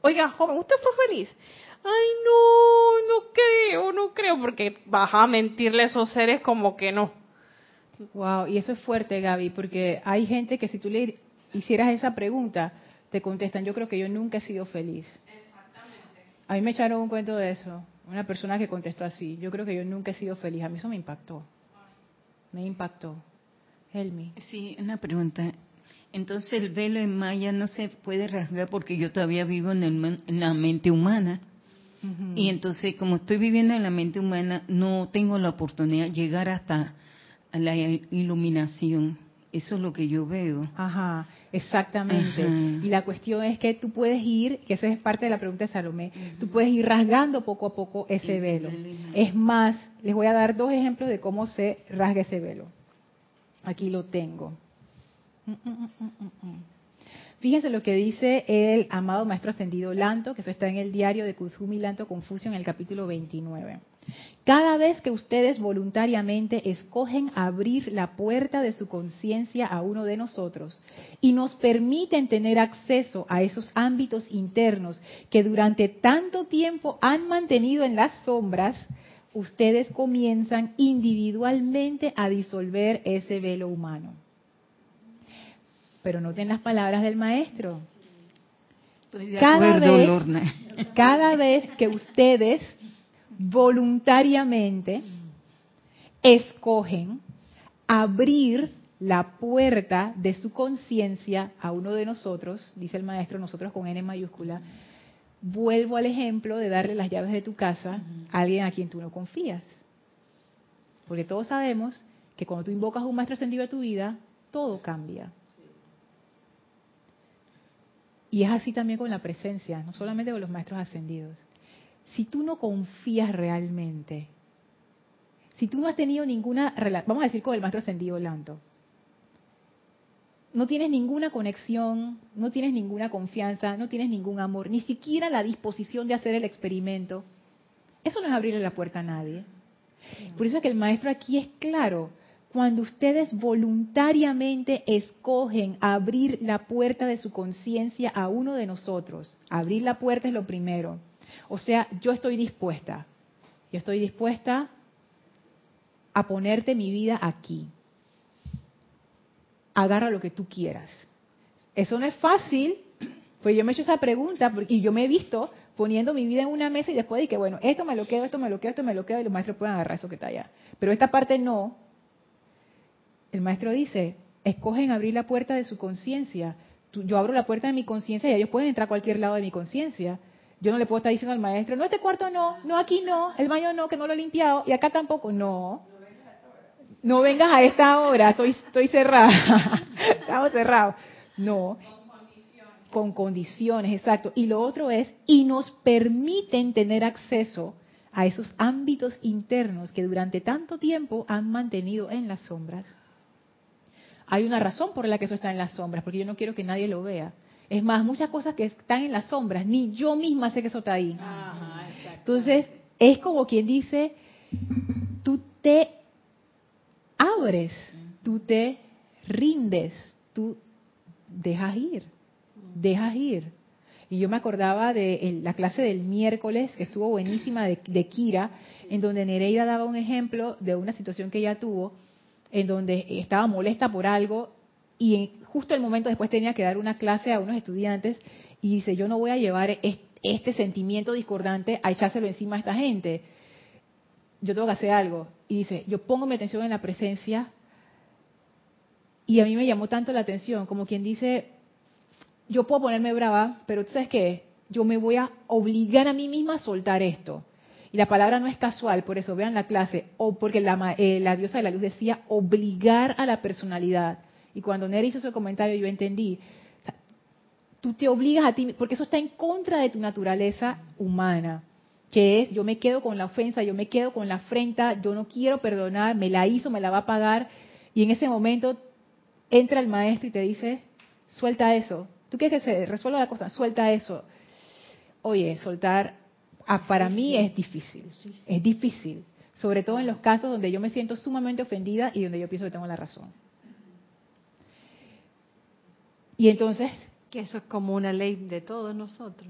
oiga, joven, ¿usted fue feliz? Ay, no, no creo, no creo, porque vas a mentirle a esos seres como que no. Wow, y eso es fuerte, Gaby, porque hay gente que si tú le hicieras esa pregunta, te contestan, yo creo que yo nunca he sido feliz. Exactamente. A mí me echaron un cuento de eso, una persona que contestó así, yo creo que yo nunca he sido feliz. A mí eso me impactó. Me impactó. Helmi. Sí, una pregunta. Entonces el velo en Maya no se puede rasgar porque yo todavía vivo en, en la mente humana. Y entonces, como estoy viviendo en la mente humana, no tengo la oportunidad de llegar hasta la iluminación. Eso es lo que yo veo. Ajá, exactamente. Y la cuestión es que tú puedes ir, que esa es parte de la pregunta de Salomé, tú puedes ir rasgando poco a poco ese velo. Es más, les voy a dar dos ejemplos de cómo se rasga ese velo. Aquí lo tengo. Mm, mm, mm, Fíjense lo que dice el amado Maestro Ascendido Lanto, que eso está en el diario de Kuzumi Lanto Confucio en el capítulo 29. Cada vez que ustedes voluntariamente escogen abrir la puerta de su conciencia a uno de nosotros y nos permiten tener acceso a esos ámbitos internos que durante tanto tiempo han mantenido en las sombras, ustedes comienzan individualmente a disolver ese velo humano. Pero noten las palabras del maestro. Cada vez, cada vez que ustedes voluntariamente escogen abrir la puerta de su conciencia a uno de nosotros, dice el maestro, nosotros con N mayúscula, vuelvo al ejemplo de darle las llaves de tu casa a alguien a quien tú no confías. Porque todos sabemos que cuando tú invocas a un maestro ascendido a tu vida, todo cambia. Y es así también con la presencia, no solamente con los maestros ascendidos. Si tú no confías realmente, si tú no has tenido ninguna relación, vamos a decir con el maestro ascendido Lanto, no tienes ninguna conexión, no tienes ninguna confianza, no tienes ningún amor, ni siquiera la disposición de hacer el experimento, eso no es abrirle la puerta a nadie. Por eso es que el maestro aquí es claro. Cuando ustedes voluntariamente escogen abrir la puerta de su conciencia a uno de nosotros, abrir la puerta es lo primero. O sea, yo estoy dispuesta, yo estoy dispuesta a ponerte mi vida aquí agarra lo que tú quieras. Eso no es fácil, pues yo me he hecho esa pregunta y yo me he visto poniendo mi vida en una mesa y después de que, bueno, esto me lo quedo, esto me lo quedo, esto me lo quedo, y los maestros pueden agarrar eso que está allá. Pero esta parte no. El maestro dice, escogen abrir la puerta de su conciencia. Yo abro la puerta de mi conciencia y ellos pueden entrar a cualquier lado de mi conciencia. Yo no le puedo estar diciendo al maestro, no, este cuarto no, no, aquí no, el baño no, que no lo he limpiado, y acá tampoco. No, no vengas a esta hora, estoy, estoy cerrada, (laughs) estamos cerrados. No, con condiciones, exacto. Y lo otro es, y nos permiten tener acceso a esos ámbitos internos que durante tanto tiempo han mantenido en las sombras. Hay una razón por la que eso está en las sombras, porque yo no quiero que nadie lo vea. Es más, muchas cosas que están en las sombras, ni yo misma sé que eso está ahí. Entonces, es como quien dice, tú te abres, tú te rindes, tú dejas ir, dejas ir. Y yo me acordaba de la clase del miércoles, que estuvo buenísima, de, Kira, en donde Nereida daba un ejemplo de una situación que ella tuvo, en donde estaba molesta por algo y justo el momento después tenía que dar una clase a unos estudiantes y dice, yo no voy a llevar este sentimiento discordante a echárselo encima a esta gente yo tengo que hacer algo. Y dice, yo pongo mi atención en la presencia y a mí me llamó tanto la atención, como quien dice, yo puedo ponerme brava, pero tú sabes qué, yo me voy a obligar a mí misma a soltar esto. Y la palabra no es casual, por eso vean la clase, o porque la, eh, la diosa de la luz decía obligar a la personalidad. Y cuando Neri hizo ese comentario yo entendí, tú te obligas a ti, porque eso está en contra de tu naturaleza humana que es yo me quedo con la ofensa, yo me quedo con la afrenta, yo no quiero perdonar, me la hizo, me la va a pagar, y en ese momento entra el maestro y te dice, suelta eso. ¿Tú quieres que se resuelva la cosa? Suelta eso. Oye, soltar ah, para mí es difícil, es difícil, sobre todo en los casos donde yo me siento sumamente ofendida y donde yo pienso que tengo la razón. Y entonces... Que eso es como una ley de todos nosotros.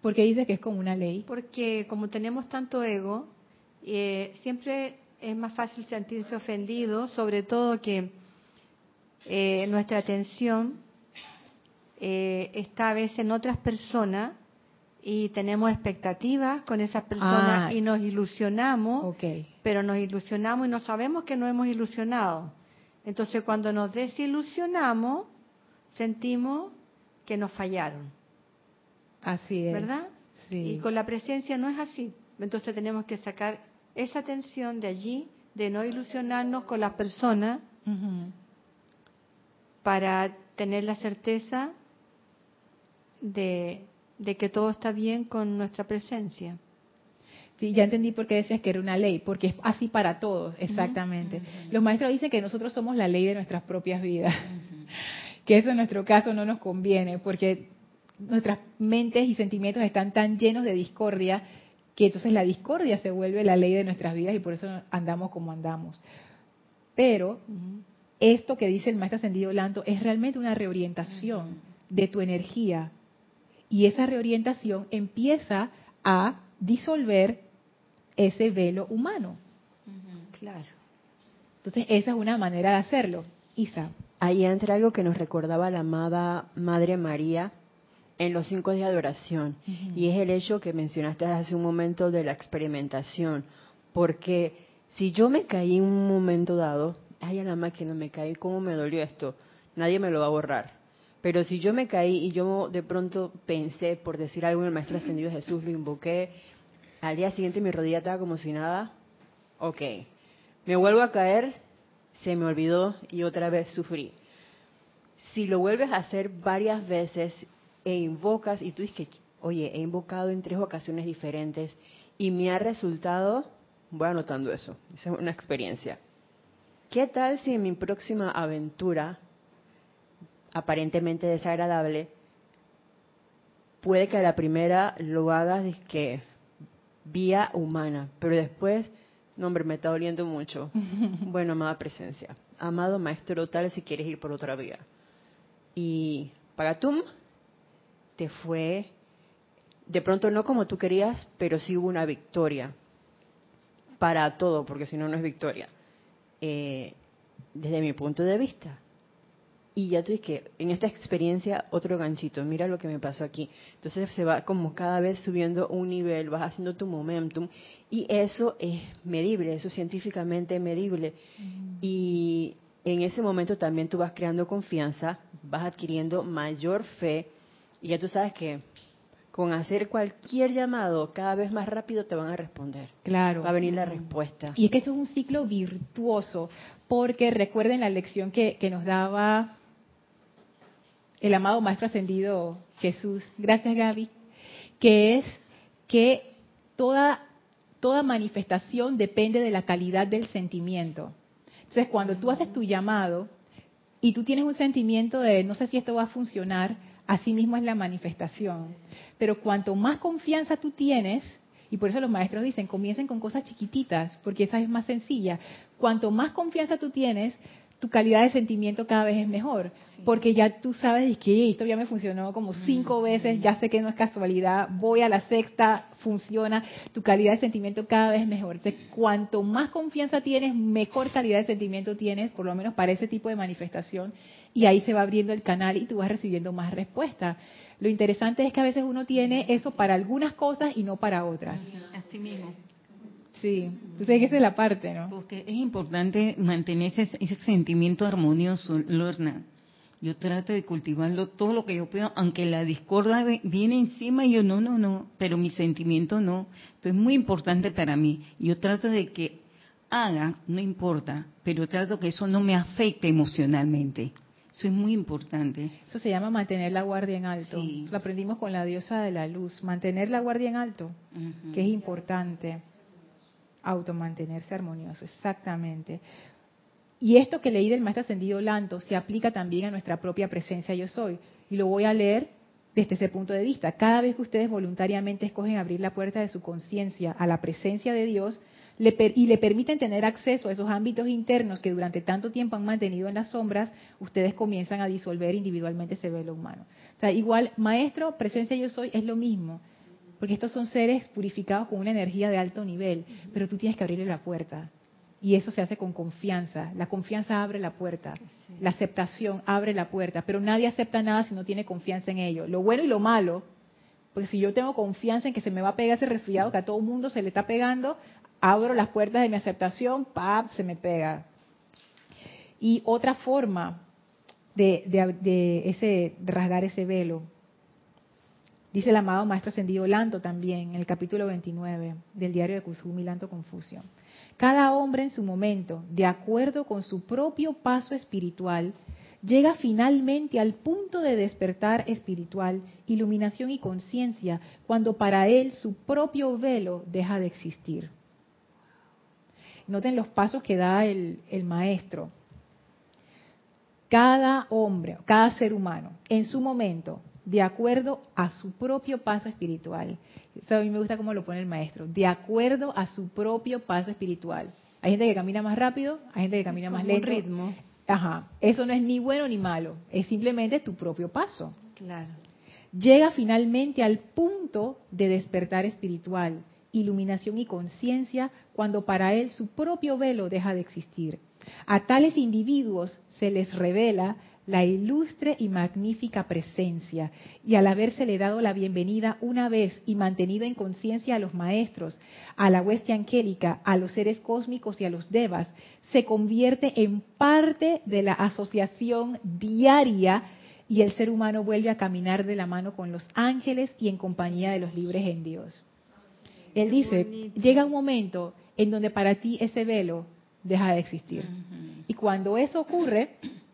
¿Por qué dice que es como una ley? Porque como tenemos tanto ego, eh, siempre es más fácil sentirse ofendido, sobre todo que eh, nuestra atención eh, está a veces en otras personas y tenemos expectativas con esas personas ah. y nos ilusionamos, pero nos ilusionamos y no sabemos que nos hemos ilusionado. Entonces cuando nos desilusionamos, sentimos que nos fallaron. Así es. ¿Verdad? Y con la presencia no es así. Entonces tenemos que sacar esa atención de allí, de no ilusionarnos con las personas, para tener la certeza de, que todo está bien con nuestra presencia. Sí, ya entendí por qué decías que era una ley, porque es así para todos, exactamente. Los maestros dicen que nosotros somos la ley de nuestras propias vidas, que eso en nuestro caso no nos conviene, porque nuestras mentes y sentimientos están tan llenos de discordia que entonces la discordia se vuelve la ley de nuestras vidas y por eso andamos como andamos. Pero esto que dice el maestro ascendido Lanto es realmente una reorientación de tu energía y esa reorientación empieza a disolver ese velo humano. Claro. Entonces esa es una manera de hacerlo. Isa. Ahí entra algo que nos recordaba la amada Madre María en los cinco días de oración. Y es el hecho que mencionaste hace un momento de la experimentación. Porque si yo me caí en un momento dado, ay, a la máquina me caí, ¿cómo me dolió esto? Nadie me lo va a borrar. Pero si yo me caí y yo de pronto pensé, por decir algo, en el Maestro Ascendido Jesús, lo invoqué, al día siguiente mi rodilla estaba como si nada, ok. Me vuelvo a caer, se me olvidó y otra vez sufrí. Si lo vuelves a hacer varias veces e invocas y tú dices, oye, he invocado en tres ocasiones diferentes y me ha resultado, voy anotando eso, esa es una experiencia. ¿Qué tal si en mi próxima aventura, aparentemente desagradable, puede que a la primera lo hagas que vía humana, pero después, no hombre, me está doliendo mucho. (laughs) bueno, amada presencia, amado maestro tal si quieres ir por otra vía. Y Pagatum te fue de pronto no como tú querías, pero sí hubo una victoria para todo, porque si no, no es victoria, eh, desde mi punto de vista. Y ya tú que en esta experiencia, otro ganchito, mira lo que me pasó aquí. Entonces se va como cada vez subiendo un nivel, vas haciendo tu momentum, y eso es medible, eso es científicamente medible. Y en ese momento también tú vas creando confianza, vas adquiriendo mayor fe, y ya tú sabes que con hacer cualquier llamado cada vez más rápido te van a responder. Claro. Va a venir la respuesta. Y es que eso es un ciclo virtuoso, porque recuerden la lección que, que nos daba el amado Maestro Ascendido Jesús, gracias Gaby, que es que toda, toda manifestación depende de la calidad del sentimiento. Entonces, cuando tú haces tu llamado y tú tienes un sentimiento de no sé si esto va a funcionar, así mismo es la manifestación. Pero cuanto más confianza tú tienes, y por eso los maestros dicen, comiencen con cosas chiquititas, porque esa es más sencilla. Cuanto más confianza tú tienes, tu calidad de sentimiento cada vez es mejor, porque ya tú sabes que esto ya me funcionó como cinco veces, ya sé que no es casualidad, voy a la sexta, funciona, tu calidad de sentimiento cada vez es mejor. Entonces, cuanto más confianza tienes, mejor calidad de sentimiento tienes, por lo menos para ese tipo de manifestación, y ahí se va abriendo el canal y tú vas recibiendo más respuestas. Lo interesante es que a veces uno tiene eso para algunas cosas y no para otras. Así mismo. Sí, entonces esa es la parte, ¿no? Porque es importante mantener ese, ese sentimiento armonioso, Lorna. Yo trato de cultivarlo todo lo que yo puedo, aunque la discordia viene encima y yo no, no, no, pero mi sentimiento no. Entonces es muy importante para mí. Yo trato de que haga, no importa, pero trato que eso no me afecte emocionalmente. Eso es muy importante. Eso se llama mantener la guardia en alto. Lo aprendimos con la diosa de la luz. Mantener la guardia en alto, que es importante. Automantenerse armonioso, exactamente. Y esto que leí del maestro ascendido Lanto se aplica también a nuestra propia presencia yo soy. Y lo voy a leer desde ese punto de vista. Cada vez que ustedes voluntariamente escogen abrir la puerta de su conciencia a la presencia de Dios, y le permiten tener acceso a esos ámbitos internos que durante tanto tiempo han mantenido en las sombras, ustedes comienzan a disolver individualmente ese velo humano. O sea, igual, maestro, presencia yo soy, es lo mismo, porque estos son seres purificados con una energía de alto nivel, pero tú tienes que abrirle la puerta. Y eso se hace con confianza. La confianza abre la puerta. La aceptación abre la puerta. Pero nadie acepta nada si no tiene confianza en ello. Lo bueno y lo malo porque si yo tengo confianza en que se me va a pegar ese resfriado que a todo el mundo se le está pegando, abro las puertas de mi aceptación, ¡pap! se me pega. Y otra forma de, ese, rasgar ese velo, dice el amado Maestro Ascendido Lanto también, en el capítulo 29 del diario de Kusumi Lanto Confusión. Cada hombre en su momento, de acuerdo con su propio paso espiritual, llega finalmente al punto de despertar espiritual, iluminación y conciencia, cuando para él su propio velo deja de existir. Noten los pasos que da el, maestro. Cada hombre, cada ser humano, en su momento, de acuerdo a su propio paso espiritual. Eso a mí me gusta cómo lo pone el maestro. De acuerdo a su propio paso espiritual. Hay gente que camina más rápido, hay gente que camina más lento. ritmo. Ajá. Eso no es ni bueno ni malo. Es simplemente tu propio paso. Claro. Llega finalmente al punto de despertar espiritual iluminación y conciencia cuando para él su propio velo deja de existir. A tales individuos se les revela la ilustre y magnífica presencia, y al habérsele dado la bienvenida una vez y mantenida en conciencia a los maestros, a la hueste angélica, a los seres cósmicos y a los devas, se convierte en parte de la asociación diaria y el ser humano vuelve a caminar de la mano con los ángeles y en compañía de los libres en Dios. Él dice, llega un momento en donde para ti ese velo deja de existir. Y cuando eso ocurre,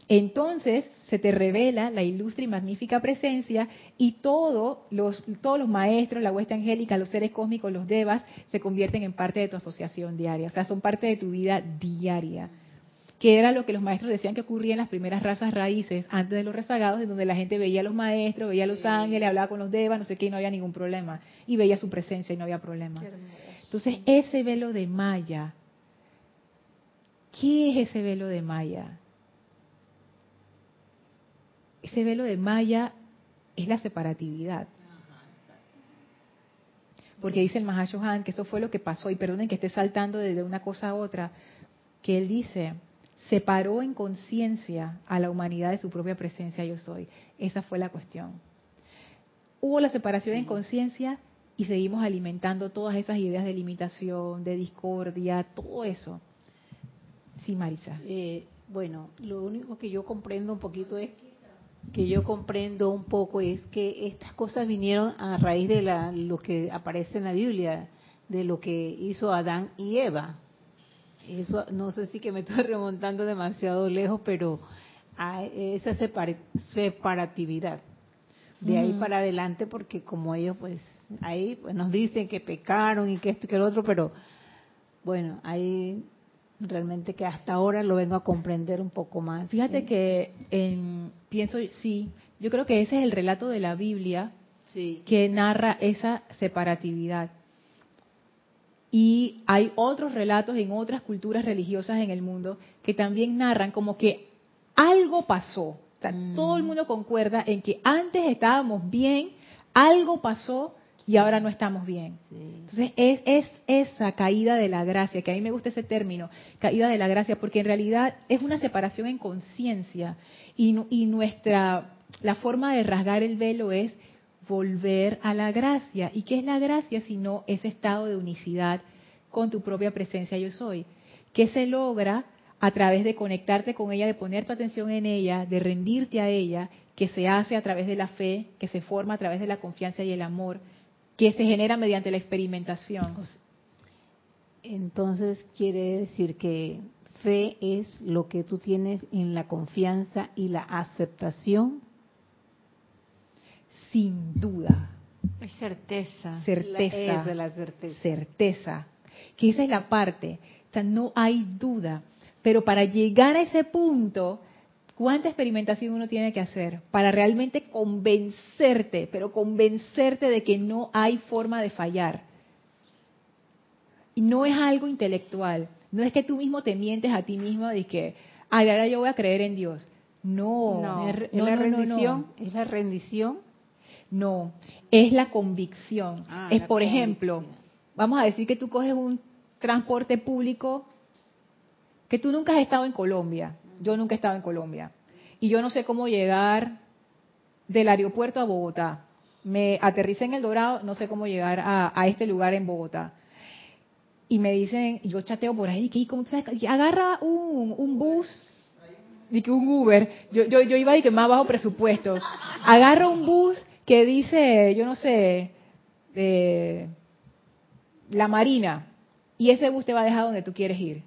entonces se te revela la ilustre y magnífica presencia y todos los, todos los maestros, la hueste angélica, los seres cósmicos, los devas, se convierten en parte de tu asociación diaria, o sea, son parte de tu vida diaria. Que era lo que los maestros decían que ocurría en las primeras razas raíces, antes de los rezagados, en donde la gente veía a los maestros, veía a los ángeles, hablaba con los devas, no sé qué, y no había ningún problema. Y veía su presencia y no había problema. Entonces, ese velo de Maya, ¿qué es ese velo de Maya? Ese velo de Maya es la separatividad. Porque dice el Mahashohan que eso fue lo que pasó, y perdonen que esté saltando desde una cosa a otra, que él dice, separó en conciencia a la humanidad de su propia presencia yo soy. Esa fue la cuestión. Hubo la separación en conciencia y seguimos alimentando todas esas ideas de limitación, de discordia, todo eso. Sí, Marisa. Eh, bueno, lo único que yo comprendo un poquito es que yo comprendo un poco es que estas cosas vinieron a raíz de la, lo que aparece en la Biblia, de lo que hizo Adán y Eva. Eso no sé si que me (laughs) estoy remontando demasiado lejos, pero hay esa separatividad. De ahí para adelante, porque como ellos pues ahí pues, nos dicen que pecaron y que esto y que el otro, pero bueno, ahí realmente que hasta ahora lo vengo a comprender un poco más. Fíjate que en, pienso, sí, yo creo que ese es el relato de la Biblia que narra esa separatividad. Y hay otros relatos en otras culturas religiosas en el mundo que también narran como que algo pasó. Mm. Todo el mundo concuerda en que antes estábamos bien, algo pasó y ahora no estamos bien. Entonces es, es, esa caída de la gracia, que a mí me gusta ese término, caída de la gracia, porque en realidad es una separación en conciencia y, y nuestra, la forma de rasgar el velo es volver a la gracia. ¿Y qué es la gracia sino ese estado de unicidad con tu propia presencia yo soy? Que se logra a través de conectarte con ella, de poner tu atención en ella, de rendirte a ella, que se hace a través de la fe, que se forma a través de la confianza y el amor, que se genera mediante la experimentación. Entonces quiere decir que fe es lo que tú tienes en la confianza y la aceptación. Sin duda. Es certeza. Certeza. es la certeza. Certeza. Que esa es la parte. O sea, no hay duda. Pero para llegar a ese punto, ¿Cuánta experimentación uno tiene que hacer para realmente convencerte, pero convencerte de que no hay forma de fallar? Y no es algo intelectual, no es que tú mismo te mientes a ti mismo de que, ay, ahora yo voy a creer en Dios. No, no, es, la rendición, es la rendición. No, es la convicción. Ah, es, por ejemplo, vamos a decir que tú coges un transporte público que tú nunca has estado en Colombia yo nunca he estado en Colombia. Y yo no sé cómo llegar del aeropuerto a Bogotá. Me aterricé en El Dorado, no sé cómo llegar a, este lugar en Bogotá. Y me dicen, yo chateo por ahí, que ¿cómo tú sabes? agarra un, un bus, y que un Uber, yo, yo, yo iba y que más bajo presupuesto. Agarra un bus que dice, yo no sé, eh, la Marina, y ese bus te va a dejar donde tú quieres ir.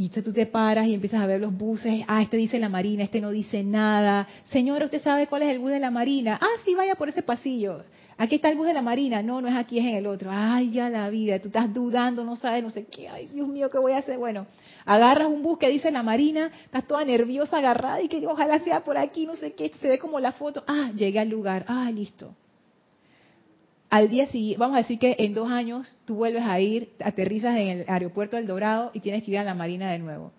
Y entonces tú te paras y empiezas a ver los buses. Ah, este dice la Marina, este no dice nada. Señora, ¿usted sabe cuál es el bus de la Marina? Ah, sí, vaya por ese pasillo. Aquí está el bus de la Marina. No, no es aquí, es en el otro. Ay, ya la vida. Tú estás dudando, no sabes, no sé qué. Ay, Dios mío, ¿qué voy a hacer? Bueno, agarras un bus que dice la Marina, estás toda nerviosa, agarrada y que ojalá sea por aquí, no sé qué. Se ve como la foto. Ah, llegué al lugar. Ah, listo al día siguiente, vamos a decir que en dos años tú vuelves a ir, aterrizas en el aeropuerto del Dorado y tienes que ir a la Marina de nuevo.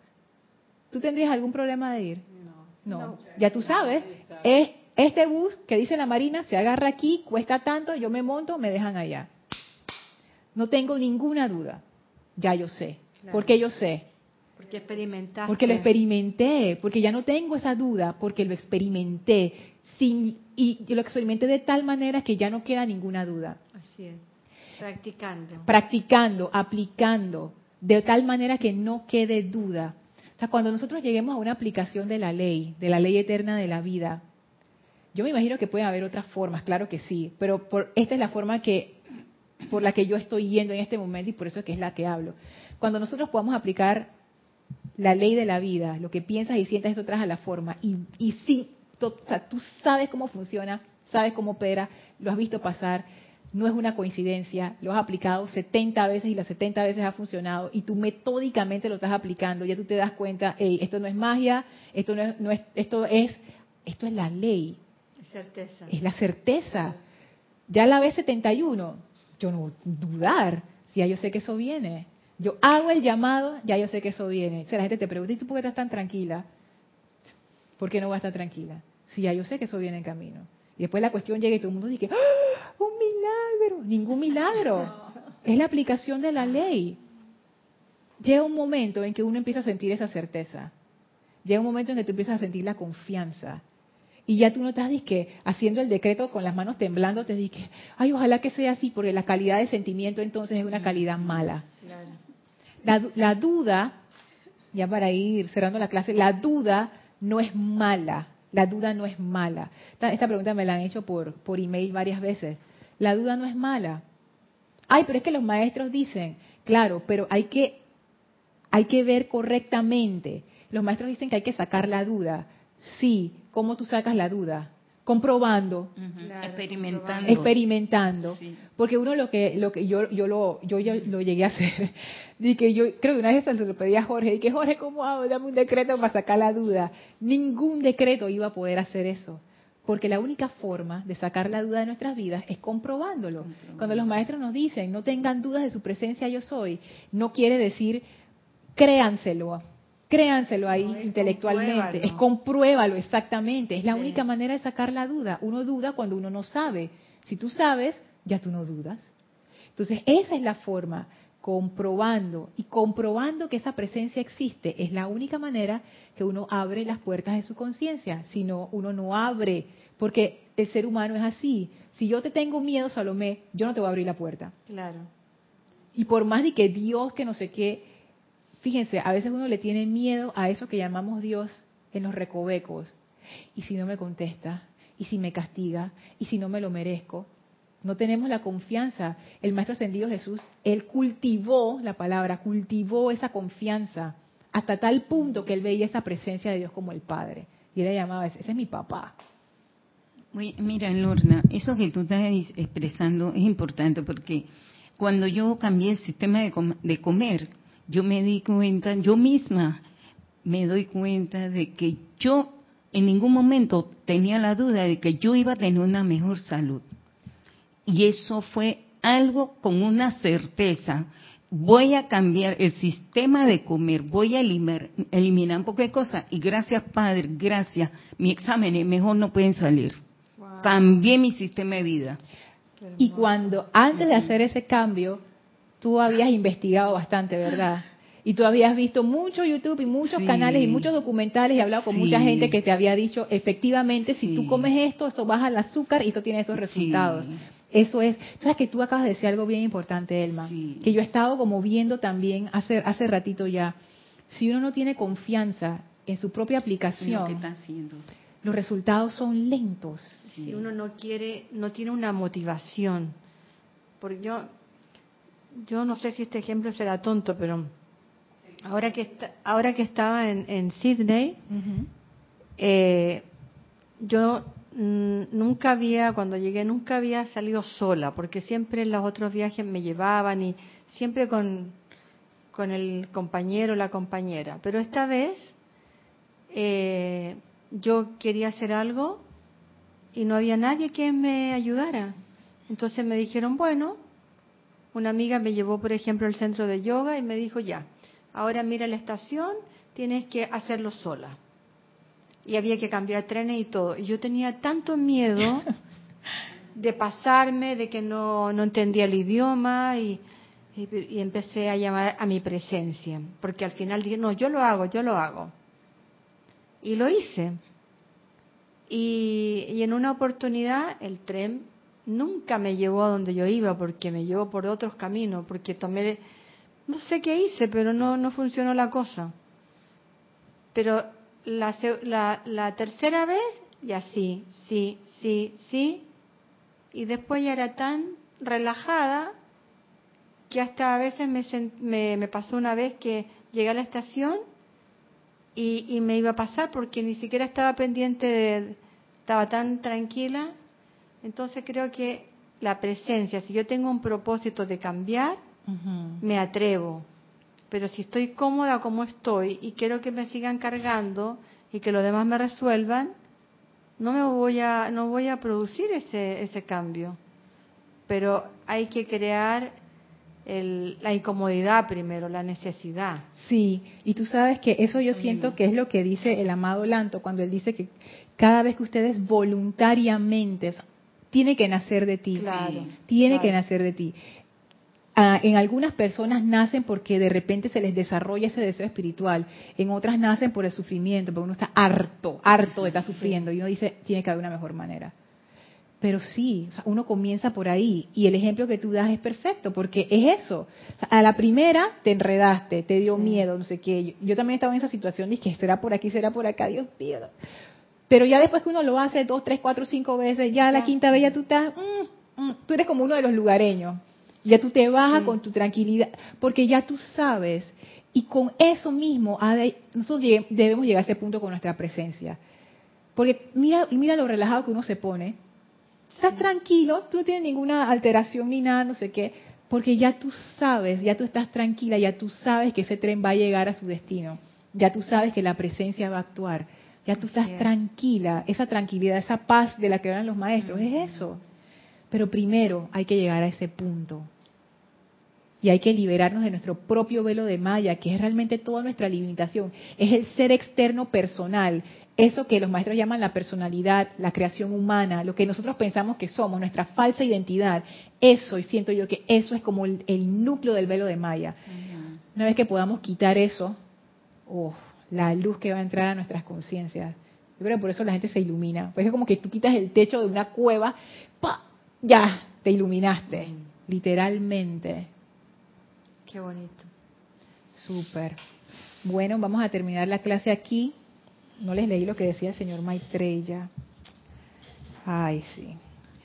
¿Tú tendrías algún problema de ir? No. No. Ya tú sabes, es este bus que dice la Marina se agarra aquí, cuesta tanto, yo me monto, me dejan allá. No tengo ninguna duda. Ya yo sé. ¿Por qué yo sé? Porque experimentaste. Porque lo experimenté, porque ya no tengo esa duda, porque lo experimenté. Sin y lo experimenté de tal manera que ya no queda ninguna duda. Así es. Practicando. Practicando, aplicando, de tal manera que no quede duda. O sea, cuando nosotros lleguemos a una aplicación de la ley, de la ley eterna de la vida, yo me imagino que puede haber otras formas, claro que sí, pero por, esta es la forma que por la que yo estoy yendo en este momento y por eso es que es la que hablo. Cuando nosotros podamos aplicar la ley de la vida, lo que piensas y sientes, esto trae a la forma. Y, y sí, tú sabes cómo funciona, sabes cómo opera, lo has visto pasar, no es una coincidencia, lo has aplicado 70 veces y las 70 veces ha funcionado y tú metódicamente lo estás aplicando, ya tú te das cuenta, hey, esto no es magia, esto no es, no es, esto es, esto es la ley. Certeza. Es la certeza. Ya la vez 71, yo no dudar, si ya yo sé que eso viene. Yo hago el llamado, ya yo sé que eso viene. O sea, la gente te pregunta, ¿y tú por qué estás tan tranquila? ¿Por qué no vas a estar tranquila? Si ya yo sé que eso viene en camino. Y después la cuestión llega y todo el mundo dice, ¡Ah! ¡un milagro! Ningún milagro. (laughs) Es la aplicación de la ley. Llega un momento en que uno empieza a sentir esa certeza. Llega un momento en que tú empiezas a sentir la confianza. Y ya tú no estás que haciendo el decreto con las manos temblando, te dices, ay, ojalá que sea así, porque la calidad de sentimiento entonces es una calidad mala. La, la duda, ya para ir cerrando la clase, la duda no es mala. La duda no es mala. Esta, pregunta me la han hecho por, por email varias veces. La duda no es mala. Ay, pero es que los maestros dicen, claro, pero hay que, hay que ver correctamente. Los maestros dicen que hay que sacar la duda. Sí, ¿cómo tú sacas la duda? comprobando, experimentando, experimentando, porque uno lo que lo que yo yo lo yo, lo llegué a hacer, y que yo creo que una vez se lo pedí a Jorge y que Jorge cómo hago, dame un decreto para sacar la duda. Ningún decreto iba a poder hacer eso, porque la única forma de sacar la duda de nuestras vidas es comprobándolo. Cuando los maestros nos dicen no tengan dudas de su presencia yo soy, no quiere decir créanselo, créanselo ahí intelectualmente, es compruébalo exactamente, es la única manera de sacar la duda. Uno duda cuando uno no sabe. Si tú sabes, ya tú no dudas. Entonces, esa es la forma, comprobando y comprobando que esa presencia existe, es la única manera que uno abre las puertas de su conciencia, si no, uno no abre, porque el ser humano es así. Si yo te tengo miedo, Salomé, yo no te voy a abrir la puerta. Claro. Y por más de que Dios, que no sé qué, Fíjense, a veces uno le tiene miedo a eso que llamamos Dios en los recovecos. ¿Y si no me contesta? ¿Y si me castiga? ¿Y si no me lo merezco? No tenemos la confianza. El Maestro Ascendido Jesús, Él cultivó la palabra, cultivó esa confianza hasta tal punto que Él veía esa presencia de Dios como el Padre. Y Él llamaba, ese es mi papá. Mira, Lorna, eso que tú estás expresando es importante porque cuando yo cambié el sistema de comer, yo me di cuenta, yo misma me doy cuenta de que yo en ningún momento tenía la duda de que yo iba a tener una mejor salud. Y eso fue algo con una certeza. Voy a cambiar el sistema de comer, voy a eliminar, eliminar un poco de cosas. Y gracias, Padre, gracias. Mi examen mejor no pueden salir. Cambié mi sistema de vida. Y cuando, antes de hacer ese cambio, tú habías investigado bastante, ¿verdad? (laughs) Y tú habías visto mucho YouTube y muchos canales y muchos documentales y hablado con mucha gente que te había dicho, efectivamente, si tú comes esto, esto baja el azúcar y esto tiene estos resultados. Eso es. Sabes que tú acabas de decir algo bien importante, Elma, que yo he estado como viendo también hace, hace ratito ya. Si uno no tiene confianza en su propia aplicación, los resultados son lentos. Si uno no quiere, no tiene una motivación. Porque yo yo no sé si este ejemplo será tonto, pero ahora que ahora que estaba en, en Sydney, eh, yo nunca había, cuando llegué, nunca había salido sola, porque siempre en los otros viajes me llevaban y siempre con, con el compañero o la compañera. Pero esta vez eh, yo quería hacer algo y no había nadie que me ayudara. Entonces me dijeron, bueno, una amiga me llevó, por ejemplo, al centro de yoga y me dijo, ya, ahora mira la estación, tienes que hacerlo sola. Y había que cambiar trenes y todo. Y yo tenía tanto miedo (laughs) de pasarme, de que no, no entendía el idioma y, y, empecé a llamar a mi presencia. Porque al final dije, no, yo lo hago, yo lo hago. Y lo hice. Y, y en una oportunidad el tren nunca me llevó a donde yo iba porque me llevó por otros caminos, porque tomé, no sé qué hice, pero no, no funcionó la cosa. Pero la, la, la tercera vez, ya sí, sí, sí, sí, y después ya era tan relajada que hasta a veces me, me, pasó una vez que llegué a la estación y, y, me iba a pasar porque ni siquiera estaba pendiente de, estaba tan tranquila. Entonces creo que la presencia, si yo tengo un propósito de cambiar, me atrevo. Pero si estoy cómoda como estoy y quiero que me sigan cargando y que los demás me resuelvan, no me voy a no voy a producir ese ese cambio. Pero hay que crear la incomodidad primero, la necesidad. Sí, y tú sabes que eso yo siento que es lo que dice el amado Lanto cuando él dice que cada vez que ustedes voluntariamente, tiene que nacer de ti, claro, tiene que nacer de ti. Ah, en algunas personas nacen porque de repente se les desarrolla ese deseo espiritual, en otras nacen por el sufrimiento, porque uno está harto, harto de estar sufriendo y uno dice, tiene que haber una mejor manera. Pero sí, uno comienza por ahí y el ejemplo que tú das es perfecto porque es eso. a la primera te enredaste, te dio miedo, no sé qué. Yo, también estaba en esa situación, dije, será por aquí, será por acá, Dios mío. Pero ya después que uno lo hace dos, tres, cuatro, cinco veces, ya la quinta vez ya tú estás, mm, mm, tú eres como uno de los lugareños. Ya tú te bajas con tu tranquilidad, porque ya tú sabes. Y con eso mismo, nosotros debemos llegar a ese punto con nuestra presencia. Porque mira, mira lo relajado que uno se pone. Estás tranquilo, tú no tienes ninguna alteración ni nada, no sé qué, porque ya tú sabes, ya tú estás tranquila, ya tú sabes que ese tren va a llegar a su destino. Ya tú sabes que la presencia va a actuar ya tú estás tranquila, esa tranquilidad, esa paz de la que hablan los maestros, es eso. Pero primero hay que llegar a ese punto. Y hay que liberarnos de nuestro propio velo de Maya, que es realmente toda nuestra limitación. Es el ser externo personal, eso que los maestros llaman la personalidad, la creación humana, lo que nosotros pensamos que somos, nuestra falsa identidad. Eso, y siento yo que eso es como el, núcleo del velo de Maya. Una vez que podamos quitar eso, oh, la luz que va a entrar a nuestras conciencias. Yo creo que por eso la gente se ilumina. Pues es como que tú quitas el techo de una cueva, ¡pa! ya, te iluminaste, literalmente. Qué bonito. Súper. Bueno, vamos a terminar la clase aquí. No les leí lo que decía el señor Maitreya. Ay, sí.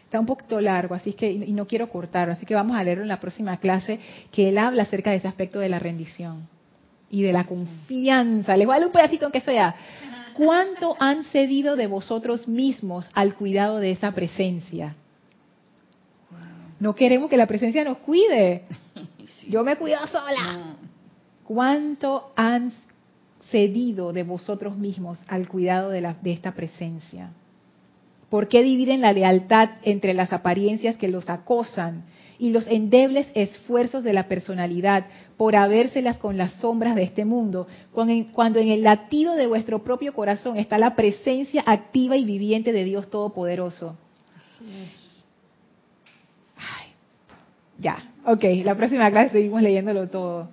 Está un poquito largo, así que y no quiero cortarlo, así que vamos a leerlo en la próxima clase, que él habla acerca de ese aspecto de la rendición y de la confianza. Les voy a dar un pedacito aunque sea. ¿Cuánto han cedido de vosotros mismos al cuidado de esa presencia? No queremos que la presencia nos cuide. Yo me cuido sola. ¿Cuánto han cedido de vosotros mismos al cuidado de, la, de esta presencia? ¿Por qué dividen la lealtad entre las apariencias que los acosan y los endebles esfuerzos de la personalidad por habérselas con las sombras de este mundo, cuando en el latido de vuestro propio corazón está la presencia activa y viviente de Dios Todopoderoso. Ya, ok, la próxima clase seguimos leyéndolo todo.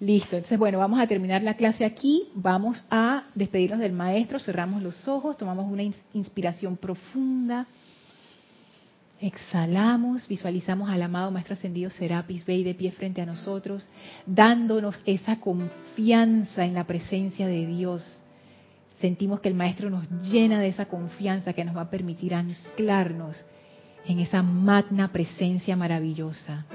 Listo, entonces bueno, vamos a terminar la clase aquí, vamos a despedirnos del maestro, cerramos los ojos, tomamos una inspiración profunda. Exhalamos, visualizamos al amado Maestro Ascendido Serapis Bey de pie frente a nosotros, dándonos esa confianza en la presencia de Dios. Sentimos que el Maestro nos llena de esa confianza que nos va a permitir anclarnos en esa magna presencia maravillosa.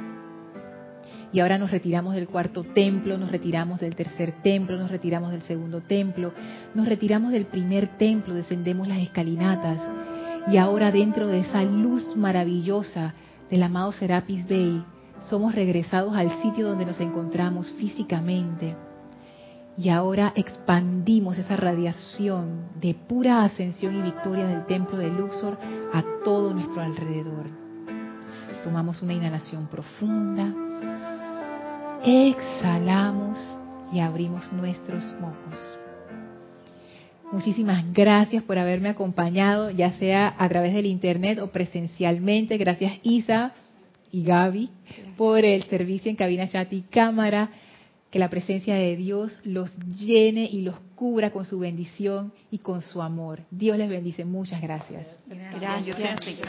Y ahora nos retiramos del cuarto templo, nos retiramos del tercer templo, nos retiramos del segundo templo, nos retiramos del primer templo, descendemos las escalinatas y ahora dentro de esa luz maravillosa del amado Serapis Bey, somos regresados al sitio donde nos encontramos físicamente. Y ahora expandimos esa radiación de pura ascensión y victoria del templo de Luxor a todo nuestro alrededor. Tomamos una inhalación profunda, exhalamos y abrimos nuestros ojos. Muchísimas gracias por haberme acompañado, ya sea a través del internet o presencialmente. Gracias Isa y Gaby por el servicio en cabina chat y cámara. Que la presencia de Dios los llene y los cubra con su bendición y con su amor. Dios les bendice. Muchas gracias. Gracias. gracias.